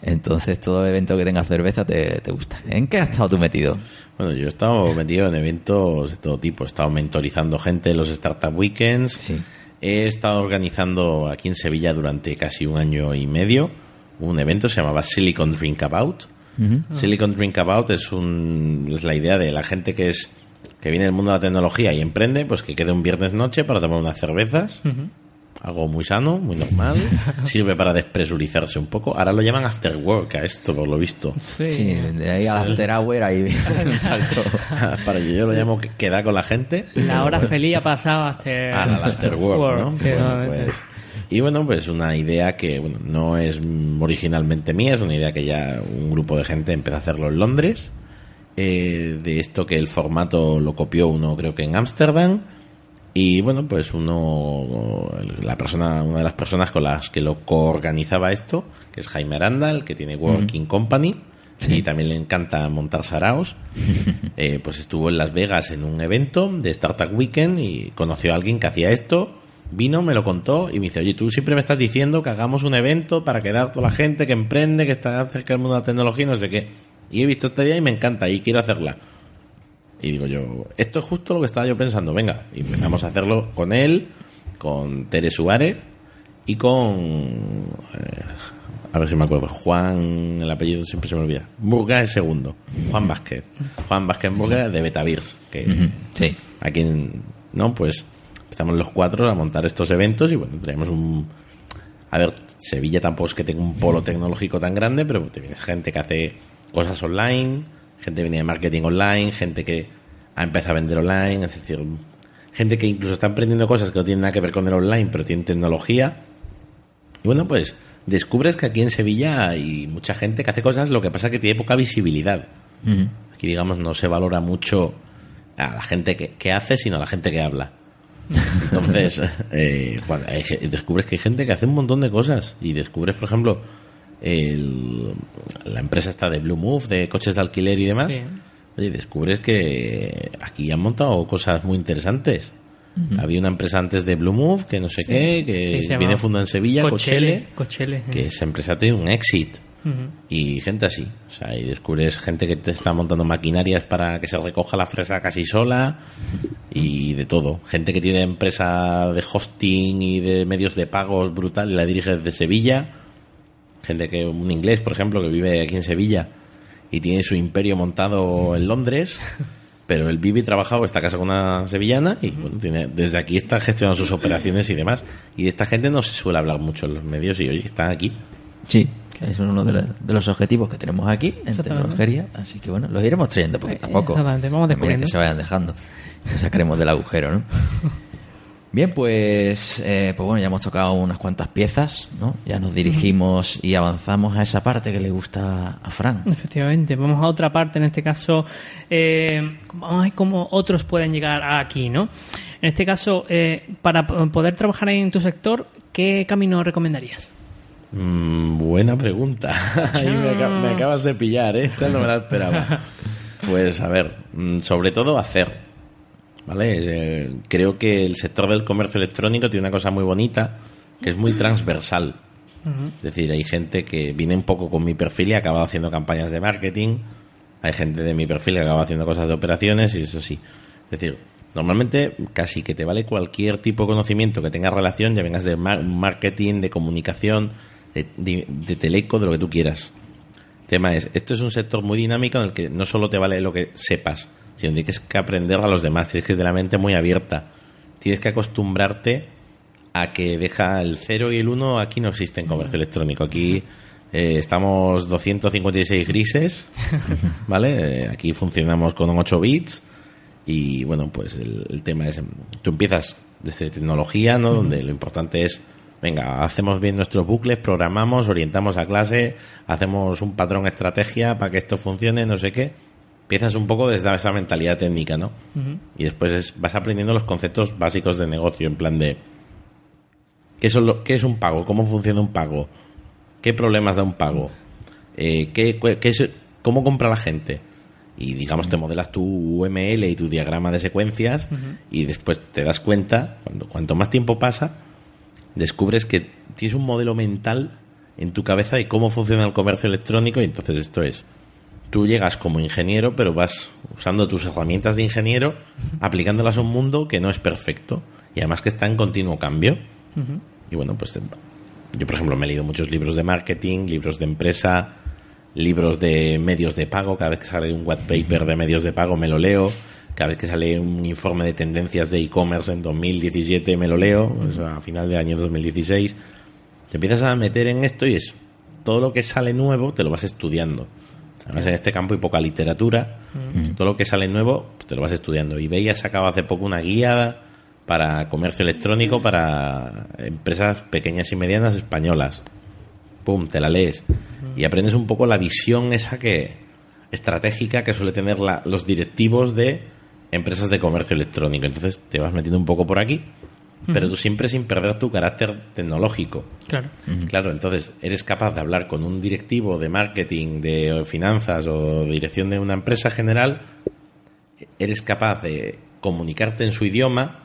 Entonces, todo evento que tenga cerveza te, te gusta. ¿En qué has estado tú metido? Bueno, yo he estado metido en eventos de todo tipo. He estado mentorizando gente en los Startup Weekends. Sí. He estado organizando aquí en Sevilla durante casi un año y medio un evento, se llamaba Silicon Drink About Silicon Drink About es, un, es la idea de la gente que es que viene del mundo de la tecnología y emprende, pues que quede un viernes noche para tomar unas cervezas. Algo muy sano, muy normal. Sirve para despresurizarse un poco. Ahora lo llaman after work a esto, por lo visto. Sí, de ahí al after hour, ahí un salto. para yo, yo lo llamo que queda con la gente. La hora feliz ha pasado hasta ah, after work, ¿no? pues, y bueno, pues una idea que bueno, no es originalmente mía, es una idea que ya un grupo de gente empezó a hacerlo en Londres. Eh, de esto que el formato lo copió uno creo que en Ámsterdam. Y bueno, pues uno, la persona, una de las personas con las que lo coorganizaba esto, que es Jaime Aranda, el que tiene Working Company, y también le encanta montar saraos. Eh, pues estuvo en Las Vegas en un evento de Startup Weekend y conoció a alguien que hacía esto. Vino, me lo contó y me dice, oye, tú siempre me estás diciendo que hagamos un evento para quedar toda la gente que emprende, que está cerca del mundo de la tecnología y no sé qué. Y he visto este día y me encanta y quiero hacerla. Y digo yo, esto es justo lo que estaba yo pensando, venga. Y empezamos a hacerlo con él, con Tere Suárez y con... eh, a ver si me acuerdo. Juan, el apellido siempre se me olvida. Murga es segundo. Juan Vázquez. Juan Vázquez Murga de Betavirs. Que Sí. aquí, en- ¿no? Pues empezamos los cuatro a montar estos eventos y bueno, traemos un... A ver, Sevilla tampoco es que tenga un polo tecnológico tan grande, pero tienes gente que hace cosas online, gente que viene de marketing online, gente que ha empezado a vender online, es decir, gente que incluso está emprendiendo cosas que no tienen nada que ver con el online, pero tienen tecnología. Y bueno, pues descubres que aquí en Sevilla hay mucha gente que hace cosas, lo que pasa es que tiene poca visibilidad. Aquí, digamos, no se valora mucho a la gente que, que hace, sino a la gente que habla. Entonces, eh, bueno, descubres que hay gente que hace un montón de cosas. Y descubres, por ejemplo, el- la empresa esta de Blue Move, de coches de alquiler y demás. Sí. Oye, descubres que aquí han montado cosas muy interesantes. Había una empresa antes de Blue Move, que no sé Sí, qué, que sí, viene fundada en Sevilla, Cochele, Cochele. que esa empresa tiene un y gente así. O sea, y descubres gente que te está montando maquinarias para que se recoja la fresa casi sola y de todo. Gente que tiene empresa de hosting y de medios de pagos brutal y la dirige desde Sevilla. Gente que, un inglés, por ejemplo, que vive aquí en Sevilla y tiene su imperio montado en Londres. Pero él vive y trabaja o está casado con una sevillana y bueno, tiene, desde aquí está gestionando sus operaciones y demás. Y de esta gente no se suele hablar mucho en los medios y oye, están aquí. Sí, que es uno de, la- de los objetivos que tenemos aquí en tecnología. Así que bueno, los iremos trayendo a Eh, poco. exactamente, vamos descubriendo. que se vayan dejando. Que sacaremos del agujero, ¿no? Bien, pues, eh, pues bueno, ya hemos tocado unas cuantas piezas, ¿no? Ya nos dirigimos y avanzamos a esa parte que le gusta a Fran. Efectivamente, vamos a otra parte, en este caso, eh, vamos a ver cómo otros pueden llegar aquí, ¿no? En este caso, eh, para poder trabajar en tu sector, ¿qué camino recomendarías? Mm, buena pregunta. Ahí me, aca- me acabas de pillar, ¿eh? Esta no me la esperaba. Pues a ver, mm, sobre todo hacer. ¿Vale? Eh, creo que el sector del comercio electrónico tiene una cosa muy bonita, que es muy transversal. Es decir, hay gente que viene un poco con mi perfil y ha acabado haciendo campañas de marketing. Hay gente de mi perfil que acaba haciendo cosas de operaciones y eso sí. Es decir, normalmente casi que te vale cualquier tipo de conocimiento que tenga relación, ya vengas de mar- marketing, de comunicación, de, de- de teleco, de lo que tú quieras. El tema es, esto es un sector muy dinámico en el que no solo te vale lo que sepas, sino que tienes que aprender a los demás, tienes que de la mente muy abierta. Tienes que acostumbrarte a que deja el 0 y el 1, aquí no existe en comercio electrónico. Aquí eh, estamos 256 grises, ¿vale? Eh, aquí funcionamos con 8 bits y bueno, pues el, el tema es, tú empiezas desde tecnología, ¿no? Donde lo importante es, venga, hacemos bien nuestros bucles, programamos, orientamos a clase, hacemos un patrón estrategia para que esto funcione, no sé qué. Empiezas un poco desde esa mentalidad técnica, ¿no? Y después es- vas aprendiendo los conceptos básicos de negocio, en plan de ¿Qué, son lo- qué es un pago? ¿Cómo funciona un pago? ¿Qué problemas da un pago? Eh, ¿qué, qué es, ¿Cómo compra la gente? Y digamos, te modelas tu UML y tu diagrama de secuencias y después te das cuenta, cuando cuanto más tiempo pasa, descubres que tienes un modelo mental en tu cabeza de cómo funciona el comercio electrónico y entonces esto es, tú llegas como ingeniero, pero vas usando tus herramientas de ingeniero, aplicándolas a un mundo que no es perfecto y además que está en continuo cambio. Y bueno, pues yo, por ejemplo, me he leído muchos libros de marketing, libros de empresa, libros de medios de pago. Cada vez que sale un white paper de medios de pago me lo leo. Cada vez que sale un informe de tendencias de e-commerce en 2017 me lo leo, o sea, a final del año 2016. Te empiezas a meter en esto y es todo lo que sale nuevo te lo vas estudiando. Además, en este campo hay poca literatura. Todo lo que sale nuevo pues, te lo vas estudiando. eBay ha sacado hace poco una guía para comercio electrónico para empresas pequeñas y medianas españolas. Pum, te la lees. Y aprendes un poco la visión esa que estratégica que suele tener la- los directivos de empresas de comercio electrónico. Entonces te vas metiendo un poco por aquí pero tú siempre sin perder tu carácter tecnológico. Claro. Claro, entonces eres capaz de hablar con un directivo de marketing, de finanzas o de dirección de una empresa general, eres capaz de comunicarte en su idioma,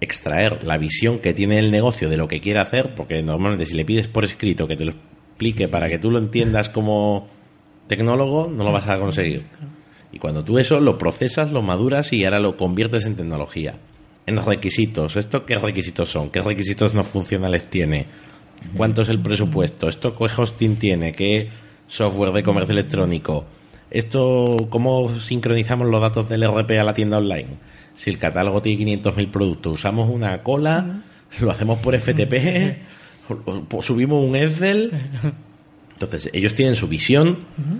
extraer la visión que tiene el negocio de lo que quiere hacer, porque normalmente si le pides por escrito que te lo explique para que tú lo entiendas como tecnólogo, no lo vas a conseguir. Y cuando tú eso lo procesas, lo maduras y ahora lo conviertes en tecnología. En requisitos. ¿Esto qué requisitos son? ¿Qué requisitos no funcionales tiene? ¿Cuánto es el presupuesto? ¿Esto qué hosting tiene? ¿Qué software de comercio electrónico? ¿Esto cómo sincronizamos los datos del RP a la tienda online? Si el catálogo tiene 500.000 productos, usamos una cola, lo hacemos por FTP, subimos un Excel. Entonces, ellos tienen su visión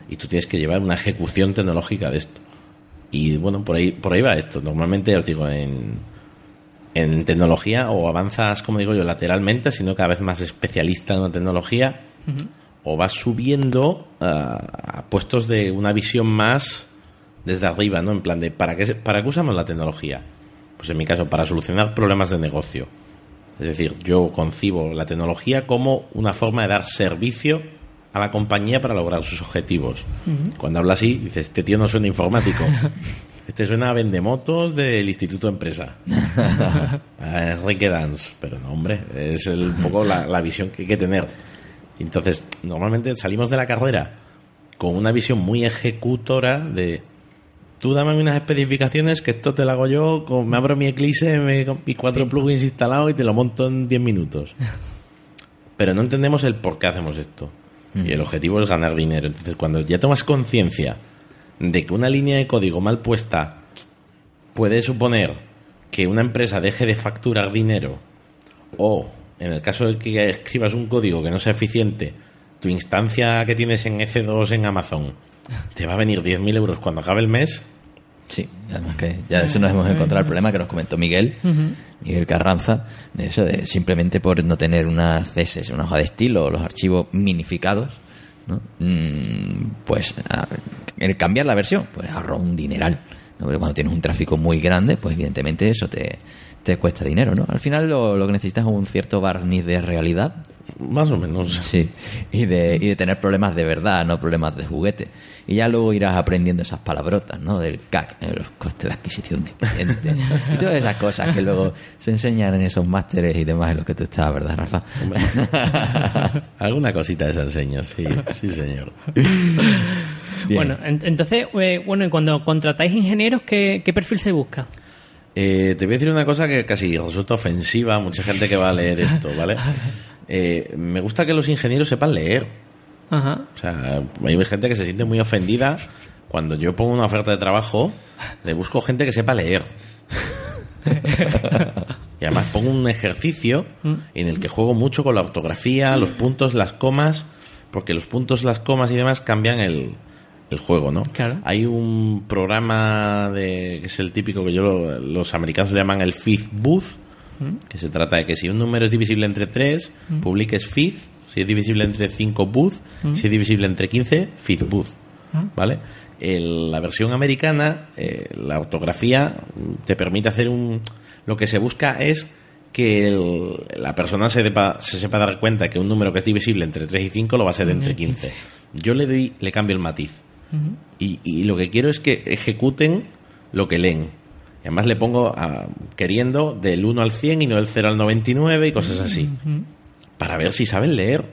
y tú tienes que llevar una ejecución tecnológica de esto. Y bueno, por ahí, por ahí va esto. Normalmente, os digo, en, en tecnología o avanzas, como digo yo, lateralmente, sino cada vez más especialista en una tecnología, o vas subiendo ah, a puestos de una visión más desde arriba, ¿no? En plan de, ¿para qué, ¿para qué usamos la tecnología? Pues en mi caso, para solucionar problemas de negocio. Es decir, yo concibo la tecnología como una forma de dar servicio a la compañía para lograr sus objetivos. Cuando habla así, dices, este tío no suena informático. Este suena a vendemotos del Instituto de Empresa. a Enrique Dance. Pero no, hombre, es el- un poco la, la visión que hay que tener. Entonces, normalmente salimos de la carrera con una visión muy ejecutora de tú dame unas especificaciones que esto te lo hago yo, con- me abro mi Eclipse, me, mis cuatro plugins instalados y te lo monto en 10 minutos. Pero no entendemos el por qué hacemos esto. Y el objetivo es ganar dinero. Entonces, cuando ya tomas conciencia de que una línea de código mal puesta puede suponer que una empresa deje de facturar dinero o, en el caso de que escribas un código que no sea eficiente, tu instancia que tienes en EC2 en Amazon te va a venir 10.000 euros cuando acabe el mes, Sí, además que ya eso nos hemos encontrado el problema que nos comentó Miguel, Miguel Carranza, de eso, de simplemente por no tener una CSS, una hoja de estilo, o los archivos minificados, ¿no? Mm, pues el cambiar la versión, pues ahorra un dineral. ¿no? Porque cuando tienes un tráfico muy grande, pues evidentemente eso te, te cuesta dinero, ¿no? Al final lo, lo que necesitas es un cierto barniz de realidad, más o menos. Sí, y de, y de tener problemas de verdad, no problemas de juguete. Y ya luego irás aprendiendo esas palabrotas, ¿no? Del CAC, eh, los costes de adquisición de clientes, y todas esas cosas que luego se enseñan en esos másteres y demás en los que tú estás, ¿verdad, Rafa? Alguna cosita de enseño, sí, sí señor. Bien. Bueno, en- entonces, eh, bueno, y cuando contratáis ingenieros, ¿qué, qué perfil se busca? Eh, te voy a decir una cosa que casi resulta ofensiva a mucha gente que va a leer esto, ¿vale? Eh, me gusta que los ingenieros sepan leer. Ajá. O sea, hay gente que se siente muy ofendida cuando yo pongo una oferta de trabajo, le busco gente que sepa leer. y además pongo un ejercicio en el que juego mucho con la ortografía, los puntos, las comas, porque los puntos, las comas y demás cambian el, el juego, ¿no? Claro. Hay un programa de, que es el típico que yo lo- los americanos le llaman el fifth booth, que se trata de que si un número es divisible entre 3, publiques fifth, si es divisible entre 5, booth, si es divisible entre 15, fifth booth, ¿vale? El- la versión americana, eh, la ortografía mm, te permite hacer un... Lo que se busca es que el- la persona se, depa- se sepa dar cuenta que un número que es divisible entre 3 y 5 lo va a ser entre 15. Yo le doy, le cambio el matiz. Y, y lo que quiero es que ejecuten lo que leen. Además le pongo a- queriendo del 1 al 100 y no del 0 al 99 y cosas así. Para ver si saben leer.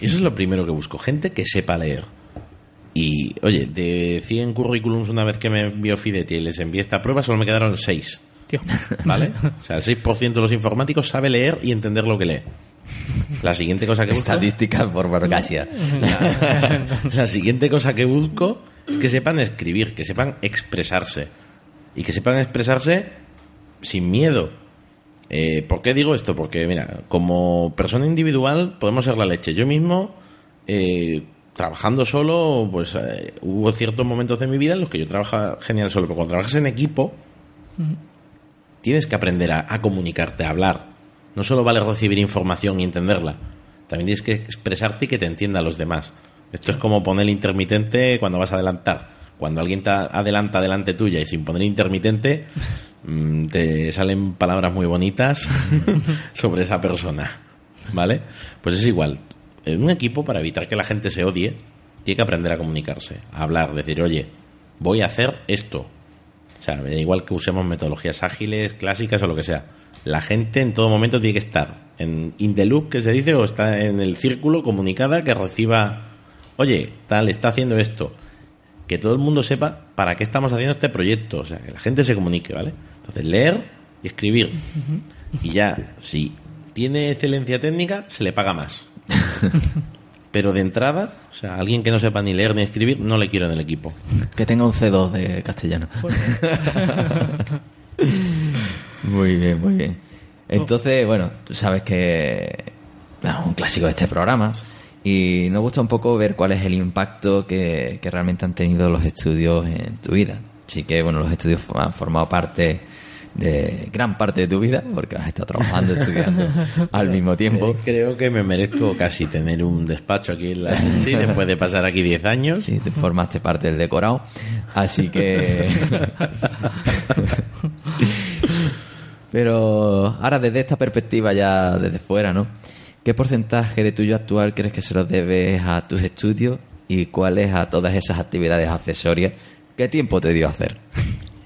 Y eso es lo primero que busco. Gente que sepa leer. Y, oye, de 100 currículums una vez que me envió Fidetti y les envié esta prueba, solo me quedaron 6. Tío. ¿Vale? O sea, el 6% de los informáticos sabe leer y entender lo que lee. La siguiente cosa que busco... Estadística por Borgasia. La, la siguiente cosa que busco es que sepan escribir, que sepan expresarse. Y que sepan expresarse sin miedo. Eh, ¿Por qué digo esto? Porque, mira, como persona individual podemos ser la leche. Yo mismo, eh, trabajando solo, pues eh, hubo ciertos momentos de mi vida en los que yo trabajaba genial solo. Pero cuando trabajas en equipo, tienes que aprender a, a comunicarte, a hablar. No solo vale recibir información y entenderla, también tienes que expresarte y que te entiendan los demás. Esto es como poner el intermitente cuando vas a adelantar. Cuando alguien te adelanta delante tuya y sin poner intermitente, mm, te salen palabras muy bonitas sobre esa persona. ¿Vale? Pues es igual. En un equipo, para evitar que la gente se odie, tiene que aprender a comunicarse, a hablar, decir, oye, voy a hacer esto. O sea, da igual que usemos metodologías ágiles, clásicas o lo que sea. La gente en todo momento tiene que estar en in the loop, que se dice, o está en el círculo comunicada que reciba, oye, tal, está haciendo esto. Que todo el mundo sepa para qué estamos haciendo este proyecto. O sea, que la gente se comunique, ¿vale? Entonces, leer y escribir. Y ya, si tiene excelencia técnica, se le paga más. Pero de entrada, o sea, alguien que no sepa ni leer ni escribir, no le quiero en el equipo. Que tenga un C2 de castellano. muy bien, muy bien. Entonces, bueno, tú sabes que un clásico de este programa y nos gusta un poco ver cuál es el impacto que, que realmente han tenido los estudios en tu vida. Así que, bueno, los estudios han formado parte de gran parte de tu vida, porque has estado trabajando, estudiando al mismo tiempo. Eh, Creo que me merezco casi tener un despacho aquí en la sí, después de pasar aquí 10 años. Sí, te formaste parte del decorado. Así que. Pero ahora, desde esta perspectiva, ya desde fuera, ¿no? ¿Qué porcentaje de tuyo actual crees que se lo debes a tus estudios y cuáles a todas esas actividades accesorias? ¿Qué tiempo te dio a hacer?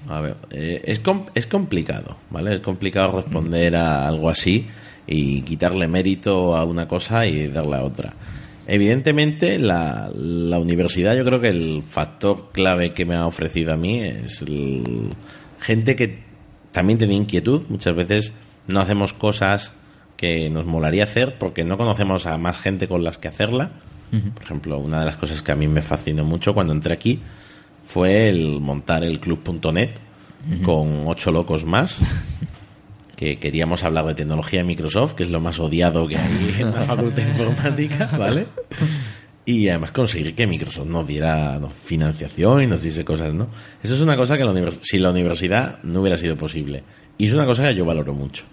A ver, eh, es, com- es complicado, ¿vale? Es complicado responder a algo así y quitarle mérito a una cosa y darle a otra. Evidentemente, la, la universidad, yo creo que el factor clave que me ha ofrecido a mí es gente que también tiene inquietud. Muchas veces no hacemos cosas que nos molaría hacer porque no conocemos a más gente con las que hacerla. Por ejemplo, una de las cosas que a mí me fascinó mucho cuando entré aquí fue el montar el club.net con ocho locos más que queríamos hablar de tecnología de Microsoft, que es lo más odiado que hay en la facultad de informática, ¿vale? Y además conseguir que Microsoft nos diera financiación y nos diese cosas, ¿no? Eso es una cosa que la sin la universidad no hubiera sido posible. Y es una cosa que yo valoro mucho.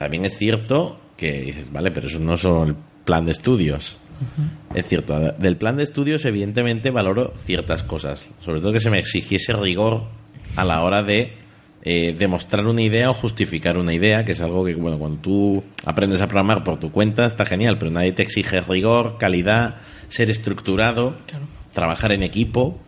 También es cierto que dices, vale, pero eso no es solo el plan de estudios. Es cierto, del plan de estudios evidentemente valoro ciertas cosas, sobre todo que se me exigiese rigor a la hora de eh, demostrar una idea o justificar una idea, que es algo que, bueno, cuando tú aprendes a programar por tu cuenta está genial, pero nadie te exige rigor, calidad, ser estructurado, trabajar en equipo,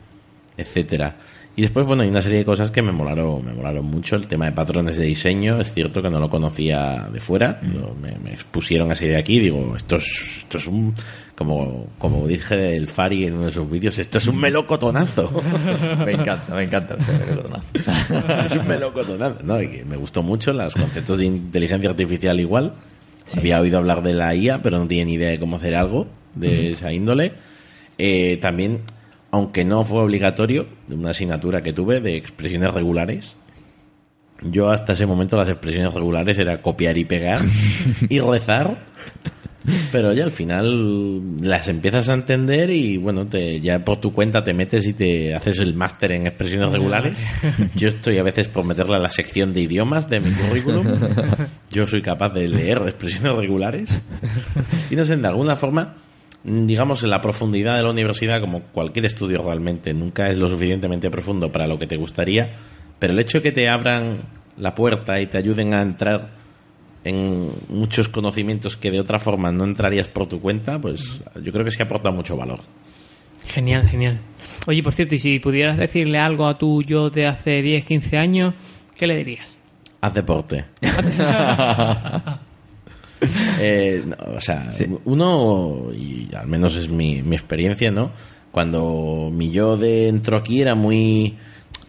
etcétera. Y después, bueno, hay una serie de cosas que me molaron, me molaron mucho. El tema de patrones de diseño, es cierto que no lo conocía de fuera. Lo- me, me expusieron esa idea aquí. Digo, esto es, esto es un, como, como dije el Fari en uno de sus vídeos, esto es un melocotonazo. Me encanta, me encanta. es un melocotonazo. No, me gustó mucho los conceptos de inteligencia artificial igual. Había oído hablar de la IA, pero no tenía ni idea de cómo hacer algo de esa índole. Eh, también, aunque no fue obligatorio, de una asignatura que tuve de expresiones regulares. Yo hasta ese momento las expresiones regulares era copiar y pegar y rezar. Pero ya al final las empiezas a entender y bueno, te, ya por tu cuenta te metes y te haces el máster en expresiones regulares. Yo estoy a veces por meterla en la sección de idiomas de mi currículum. Yo soy capaz de leer expresiones regulares. Y no sé, de alguna forma, digamos, en la profundidad de la universidad, como cualquier estudio realmente, nunca es lo suficientemente profundo para lo que te gustaría. Pero el hecho de que te abran la puerta y te ayuden a entrar en muchos conocimientos que de otra forma no entrarías por tu cuenta, pues yo creo que sí aporta mucho valor. Genial, genial. Oye, por cierto, y si pudieras decirle algo a tu yo de hace 10, 15 años, ¿qué le dirías? Haz deporte. Eh, no, o sea, uno, y al menos es mi, mi experiencia, ¿no? Cuando mi yo de entró aquí era muy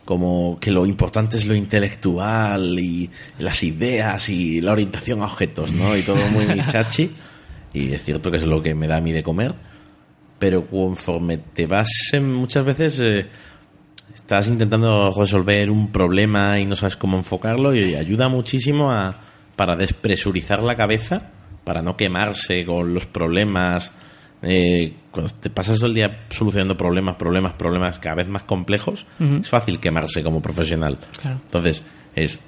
como que lo importante es lo intelectual y las ideas y la orientación a objetos, ¿no? Y todo muy chachi. Y es cierto que es lo que me da a mí de comer. Pero conforme te vas, muchas veces eh, estás intentando resolver un problema y no sabes cómo enfocarlo y ayuda muchísimo a, para despresurizar la cabeza, para no quemarse con los problemas. Eh, cuando te pasas todo el día solucionando problemas, problemas, problemas cada vez más complejos, es fácil quemarse como profesional. Claro. Entonces, es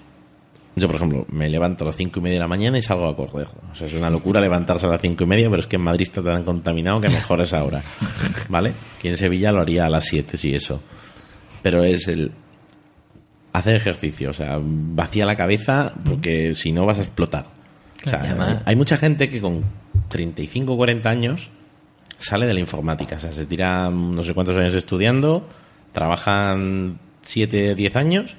Yo, por ejemplo, me levanto a las cinco y media de la mañana y salgo a correr. O sea, es una locura levantarse a las cinco y media, pero es que en Madrid está tan contaminado que mejor es ahora. ¿Vale? Que en Sevilla lo haría a las siete, sí, eso. Pero es el hacer ejercicio, o sea, vacía la cabeza porque si no vas a explotar. O sea, hay mucha gente que con 35 o 40 años sale de la informática. O sea, se tira no sé cuántos años estudiando, trabajan 7, 10 años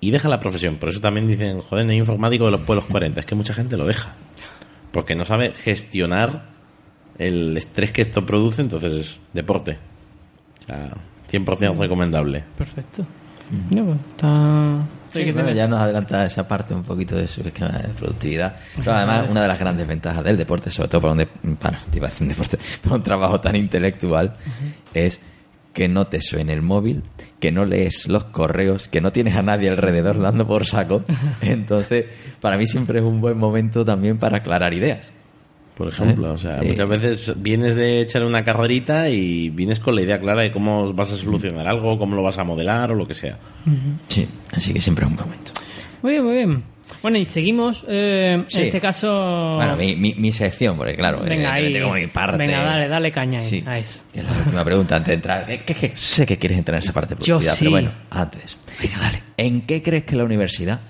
y deja la profesión. Por eso también dicen, joder, no hay informático de los pueblos 40. Es que mucha gente lo deja. Porque no sabe gestionar el estrés que esto produce, entonces es deporte. O sea, 100% recomendable. Perfecto. Mira, pues, está... Sí, hay que bueno, ya nos adelanta esa parte un poquito de su esquema de productividad. Pero además, una de las grandes ventajas del deporte, sobre todo para un, de- para, un deporte, para un trabajo tan intelectual, es que no te suene el móvil, que no lees los correos, que no tienes a nadie alrededor dando por saco. Entonces, para mí siempre es un buen momento también para aclarar ideas. Por ejemplo, ¿Eh? o sea, Eh. muchas veces vienes de echar una carrerita y vienes con la idea clara de cómo vas a solucionar algo, cómo lo vas a modelar o lo que sea. Sí, así que siempre es un momento. Muy bien, muy bien. Bueno, y seguimos, eh, Sí. en este caso... Bueno, mi, mi, mi sección, porque claro, Venga, ahí. como mi parte. Venga, dale, dale caña ahí, Sí, a eso. es la última pregunta antes de entrar. Sé que quieres entrar en esa parte de Yo productividad, sí. pero bueno, antes. Venga, dale. ¿En qué crees que la universidad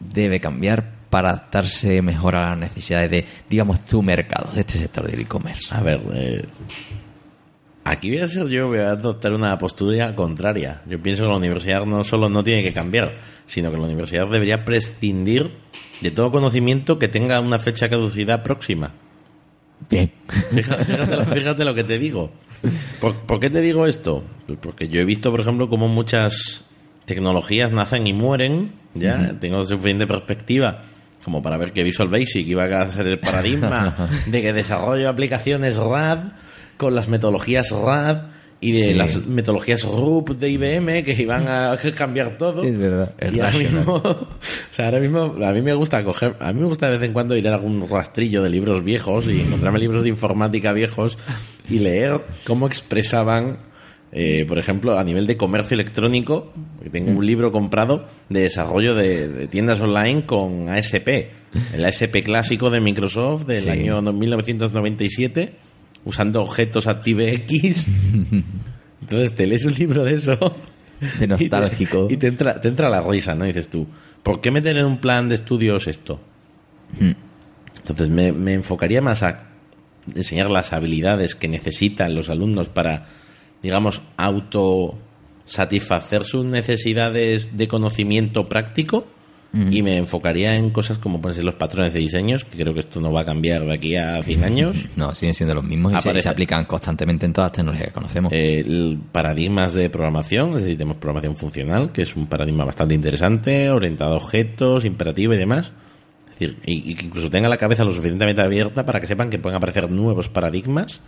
debe cambiar para adaptarse mejor a las necesidades de, digamos, tu mercado, de este sector del e-commerce? A ver, eh, aquí voy a ser yo, voy a adoptar una postura contraria. Yo pienso que la universidad no solo no tiene que cambiar, sino que la universidad debería prescindir de todo conocimiento que tenga una fecha de caducidad próxima. Bien. Fíjate, fíjate lo- fíjate lo que te digo. ¿Por, por qué te digo esto? Pues porque yo he visto, por ejemplo, cómo muchas tecnologías nacen y mueren. Ya tengo suficiente perspectiva como para ver que Visual Basic iba a ser el paradigma de que desarrollo de aplicaciones RAD con las metodologías RAD y de Sí. las metodologías RUP de IBM que iban a cambiar todo. Es verdad, es Y ahora mismo, o sea, ahora mismo a mí me gusta coger, a mí me gusta de vez en cuando ir a algún rastrillo de libros viejos y encontrarme libros de informática viejos y leer cómo expresaban, eh, por ejemplo, a nivel de comercio electrónico, tengo un libro comprado de desarrollo de, de tiendas online con ASP, el ASP clásico de Microsoft del Sí. año 1997, usando objetos ActiveX. Entonces te lees un libro de eso. De nostálgico. Y te, y te entra, te entra la risa, ¿no? Y dices tú, ¿por qué meter en un plan de estudios esto? Hmm. Entonces me, me enfocaría más a enseñar las habilidades que necesitan los alumnos para, digamos, auto satisfacer sus necesidades de conocimiento práctico y me enfocaría en cosas como pueden ser los patrones de diseños, que creo que esto no va a cambiar de aquí a 100 años. No, siguen siendo los mismos y se, aplican constantemente en todas las tecnologías que conocemos. Eh, el paradigmas de programación, tenemos programación funcional, que es un paradigma bastante interesante, orientado a objetos, imperativo y demás. Es decir, y, y que incluso tenga la cabeza lo suficientemente abierta para que sepan que pueden aparecer nuevos paradigmas.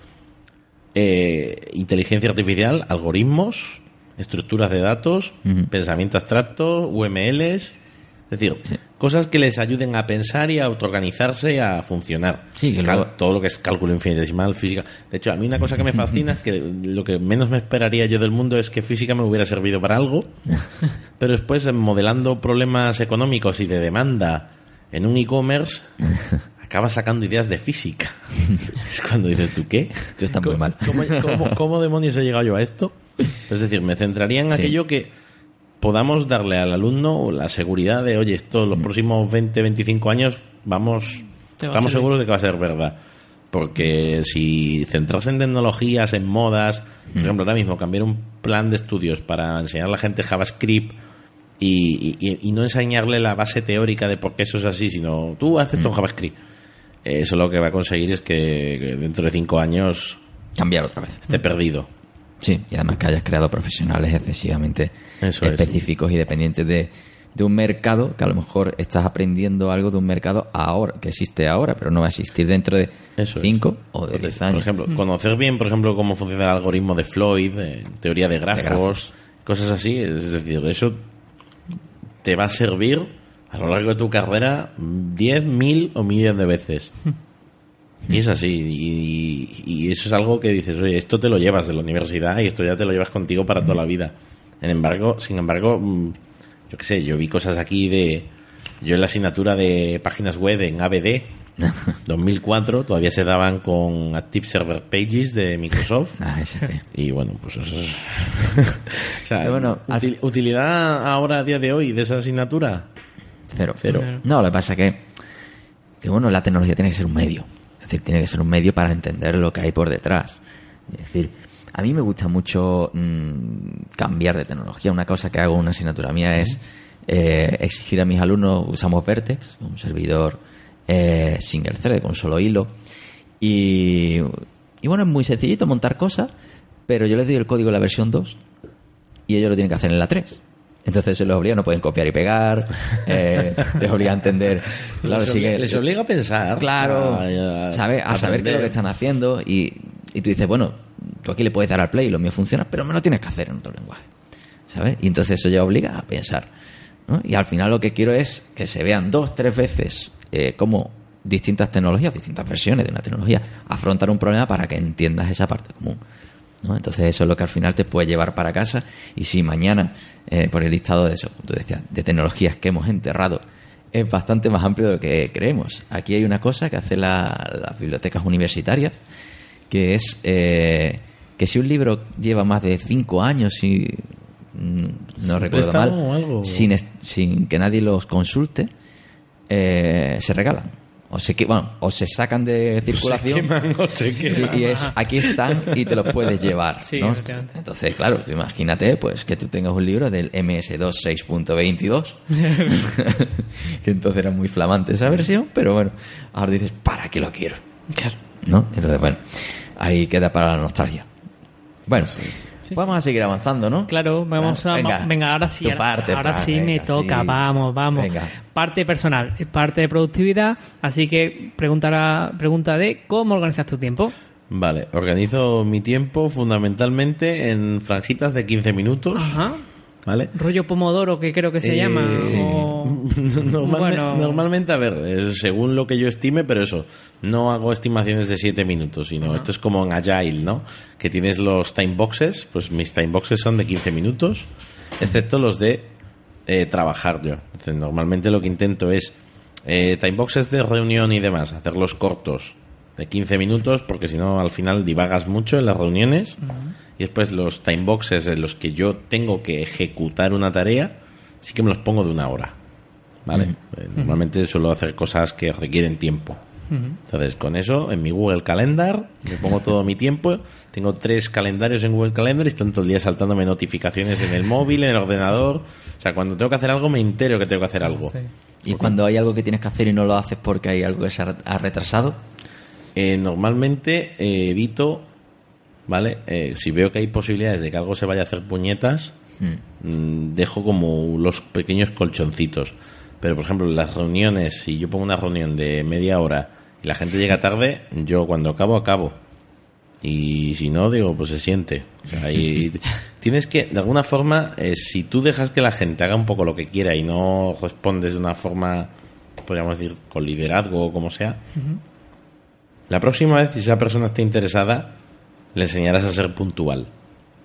Eh, inteligencia artificial, algoritmos, estructuras de datos, pensamiento abstracto, UMLs. Es decir, cosas que les ayuden a pensar y a autoorganizarse y a funcionar. Sí, que todo lo que es cálculo infinitesimal, física. De hecho, a mí una cosa que me fascina es que lo que menos me esperaría yo del mundo es que física me hubiera servido para algo, pero después eh, modelando problemas económicos y de demanda en un e-commerce, acabas sacando ideas de física. Es cuando dices, ¿tú qué? Esto está muy ¿Cómo- mal. ¿Cómo, cómo- cómo demonios he llegado yo a esto? Es decir, me centraría en Sí. aquello que podamos darle al alumno la seguridad de, oye, esto Mm. los próximos 20, 25 años vamos, estamos seguros de que va a ser verdad. Porque si centrarse en tecnologías, en modas, por Mm. ejemplo, ahora mismo cambiar un plan de estudios para enseñar a la gente JavaScript y, y- y no enseñarle la base teórica de por qué eso es así, sino tú haces Mm. esto en JavaScript. Eso lo que va a conseguir es que dentro de cinco años Cambiar otra vez. esté perdido. Sí, y además que hayas creado profesionales excesivamente Eso es. específicos y dependientes de, de un mercado que a lo mejor estás aprendiendo algo de un mercado ahora, que existe ahora, pero no va a existir dentro de Eso es. 5 o de Entonces, 10 años. Por ejemplo, conocer bien, por ejemplo, cómo funciona el algoritmo de Floyd, eh, teoría de grafos, grafos. cosas así. Es decir, eso te va a servir a lo largo de tu carrera 10, mil o millones de veces. Y es así. Y, y eso es algo que dices, oye, esto te lo llevas de la universidad y esto ya te lo llevas contigo para toda la vida. Sin embargo, sin embargo, mm, yo qué sé, yo vi cosas aquí de Yo en la asignatura de páginas web en ABD 2004 todavía se daban con Active Server Pages de Microsoft. Ah, Y bueno, pues eso es. o sea, bueno, util- ¿utilidad ahora a día de hoy de esa asignatura? Cero. Cero. No, lo que pasa que, que, bueno, la tecnología tiene que ser un medio. Es decir, tiene que ser un medio para entender lo que hay por detrás. Es decir, a mí me gusta mucho mm, cambiar de tecnología. Una cosa que hago en una asignatura mía es eh, exigir a mis alumnos, usamos Vertex, un servidor eh, single thread con solo hilo. Y, y bueno, es muy sencillito montar cosas, pero yo les doy el código en la versión 2 y ellos lo tienen que hacer en la 3. Entonces se los obliga, no pueden copiar y pegar, eh, les obliga a entender. Claro, les, sigue- obliga, les obliga a pensar. Claro, a- a- ¿sabe? a saber qué es lo que están haciendo y, y tú dices, bueno, tú aquí le puedes dar al play y lo mío funciona, pero me lo tienes que hacer en otro lenguaje, ¿sabes? Y entonces eso ya obliga a pensar. ¿no? Y al final lo que quiero es que se vean dos, tres veces eh, cómo distintas tecnologías, distintas versiones de una tecnología afrontan un problema para que entiendas esa parte común. ¿No? Entonces eso es lo que al final te puede llevar para casa y si mañana, eh, por el listado de eso, tú decías, de tecnologías que hemos enterrado, es bastante más amplio de lo que creemos. Aquí hay una cosa que hacen la- las bibliotecas universitarias, que es eh, que si un libro lleva más de cinco años y mm, no recuerdo mal, algo? sin, sin que nadie los consulte, eh, se regalan. O se, bueno, o se sacan de circulación. queman o se Sí, queman. y es, aquí están y te los puedes llevar. Sí, ¿no? Entonces, claro, tú imagínate pues que tú tengas un libro del MS2 6.22, que entonces era muy flamante esa versión, pero bueno, ahora dices, ¿para qué lo quiero? Claro. ¿No? Entonces, bueno, ahí queda para la nostalgia. Bueno, vamos a seguir avanzando, ¿no? Claro, vamos a. Venga, Venga, ahora sí. tu ahora, parte, ahora Fran, sí me toca. sí. Vamos, vamos. Venga. Parte personal, parte de productividad. Así que pregunta, pregunta de cómo organizas tu tiempo. Vale, organizo mi tiempo fundamentalmente en franjitas de 15 minutos. Ajá. ¿Vale? Rollo Pomodoro, que creo que se Eh, llama. sí. o- Normalme- Bueno. Normalmente, a ver, es según lo que yo estime, pero eso, no hago estimaciones de 7 minutos, sino esto es como en Agile, ¿no? Que tienes los time boxes, pues mis time boxes son de 15 minutos, excepto los de eh, trabajar yo. Entonces, normalmente lo que intento es eh, time boxes de reunión y demás, hacerlos cortos, de 15 minutos, porque si no al final divagas mucho en las reuniones. Y después los time boxes en los que yo tengo que ejecutar una tarea, sí que me los pongo de una hora. ¿Vale? Eh, Normalmente suelo hacer cosas que requieren tiempo. Entonces, con eso, en mi Google Calendar, me pongo todo mi tiempo. Tengo tres calendarios en Google Calendar y están todo el día saltándome notificaciones en el móvil, en el ordenador. O sea, cuando tengo que hacer algo, me entero que tengo que hacer algo. Y cuando hay algo que tienes que hacer y no lo haces porque hay algo que se ha ha retrasado, Eh, normalmente eh, evito, ¿vale? Eh, si veo que hay posibilidades de que algo se vaya a hacer puñetas, mm, dejo como los pequeños colchoncitos. Pero, por ejemplo, las reuniones, si yo pongo una reunión de media hora y la gente llega tarde, yo cuando acabo, acabo. Y si no, digo, pues se siente. O sea, y tienes que, de alguna forma, eh, si tú dejas que la gente haga un poco lo que quiera y no respondes de una forma, podríamos decir, con liderazgo o como sea, la próxima vez, si esa persona está interesada, le enseñarás a ser puntual.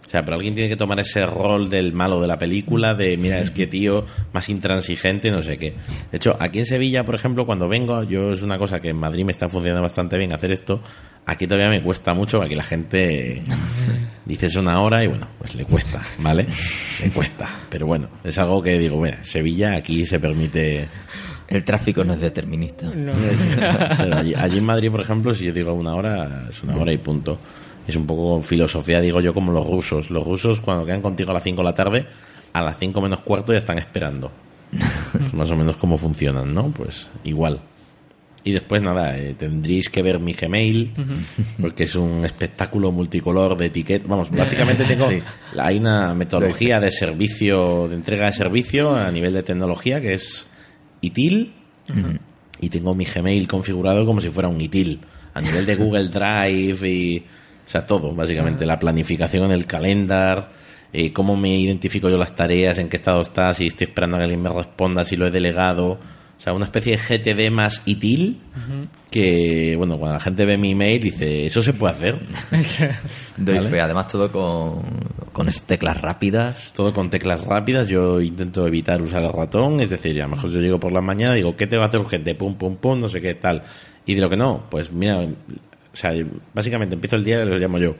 O sea, pero alguien tiene que tomar ese rol del malo de la película, de mira, es que tío, más intransigente, no sé qué. De hecho, aquí en Sevilla, por ejemplo, cuando vengo, yo es una cosa que en Madrid me está funcionando bastante bien hacer esto, aquí todavía me cuesta mucho, aquí la gente dice es una hora y bueno, pues le cuesta, ¿vale? Le cuesta. Pero bueno, es algo que digo, bueno, Sevilla aquí se permite el tráfico no es determinista. No. pero allí, allí en Madrid, por ejemplo, si yo digo una hora, es una hora y punto. Es un poco filosofía, digo yo, como los rusos. Los rusos, cuando quedan contigo a las 5 de la tarde, a las 5 menos cuarto ya están esperando. Es más o menos cómo funcionan, ¿no? Pues igual. Y después, nada, eh, tendréis que ver mi Gmail, porque es un espectáculo multicolor de etiquetas. Vamos, básicamente tengo. Sí. Hay una metodología de servicio, de entrega de servicio a nivel de tecnología que es ITIL, y tengo mi Gmail configurado como si fuera un ITIL, a nivel de Google Drive y. O sea, todo, básicamente. La planificación en el calendar, eh, cómo me identifico yo las tareas, en qué estado está, si estoy esperando a que alguien me responda, si lo he delegado. O sea, una especie de GTD más ITIL que, bueno, cuando la gente ve mi email dice, ¿eso se puede hacer? Doy Vale. fe, además todo con, con teclas rápidas. Todo con teclas rápidas, yo intento evitar usar el ratón, es decir, a lo mejor yo llego por la mañana y digo, ¿qué te va a hacer urgente? Pum, pum, pum, no sé qué tal. Y de lo que no, pues mira, o sea, básicamente empiezo el día y lo llamo yo.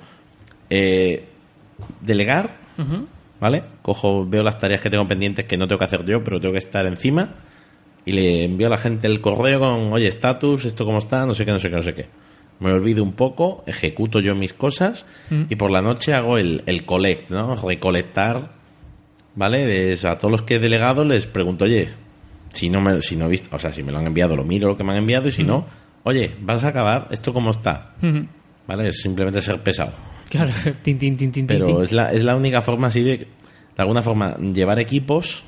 Eh, delegar, ¿vale? Cojo, veo las tareas que tengo pendientes que no tengo que hacer yo, pero tengo que estar encima y le envío a la gente el correo con, oye, estatus, esto cómo está, no sé qué, no sé qué, no sé qué. Me olvido un poco, ejecuto yo mis cosas y por la noche hago el, el collect, ¿no? Recolectar, ¿vale? Es a todos los que he delegado les pregunto, oye, si no me, si no he visto, o sea, si me lo han enviado, lo miro lo que me han enviado y si no, oye, vas a acabar, ¿esto cómo está? ¿Vale? Es simplemente ser pesado. Claro, tin, tin, tin, tin, Pero tin. es la, es la única forma así de, de alguna forma, llevar equipos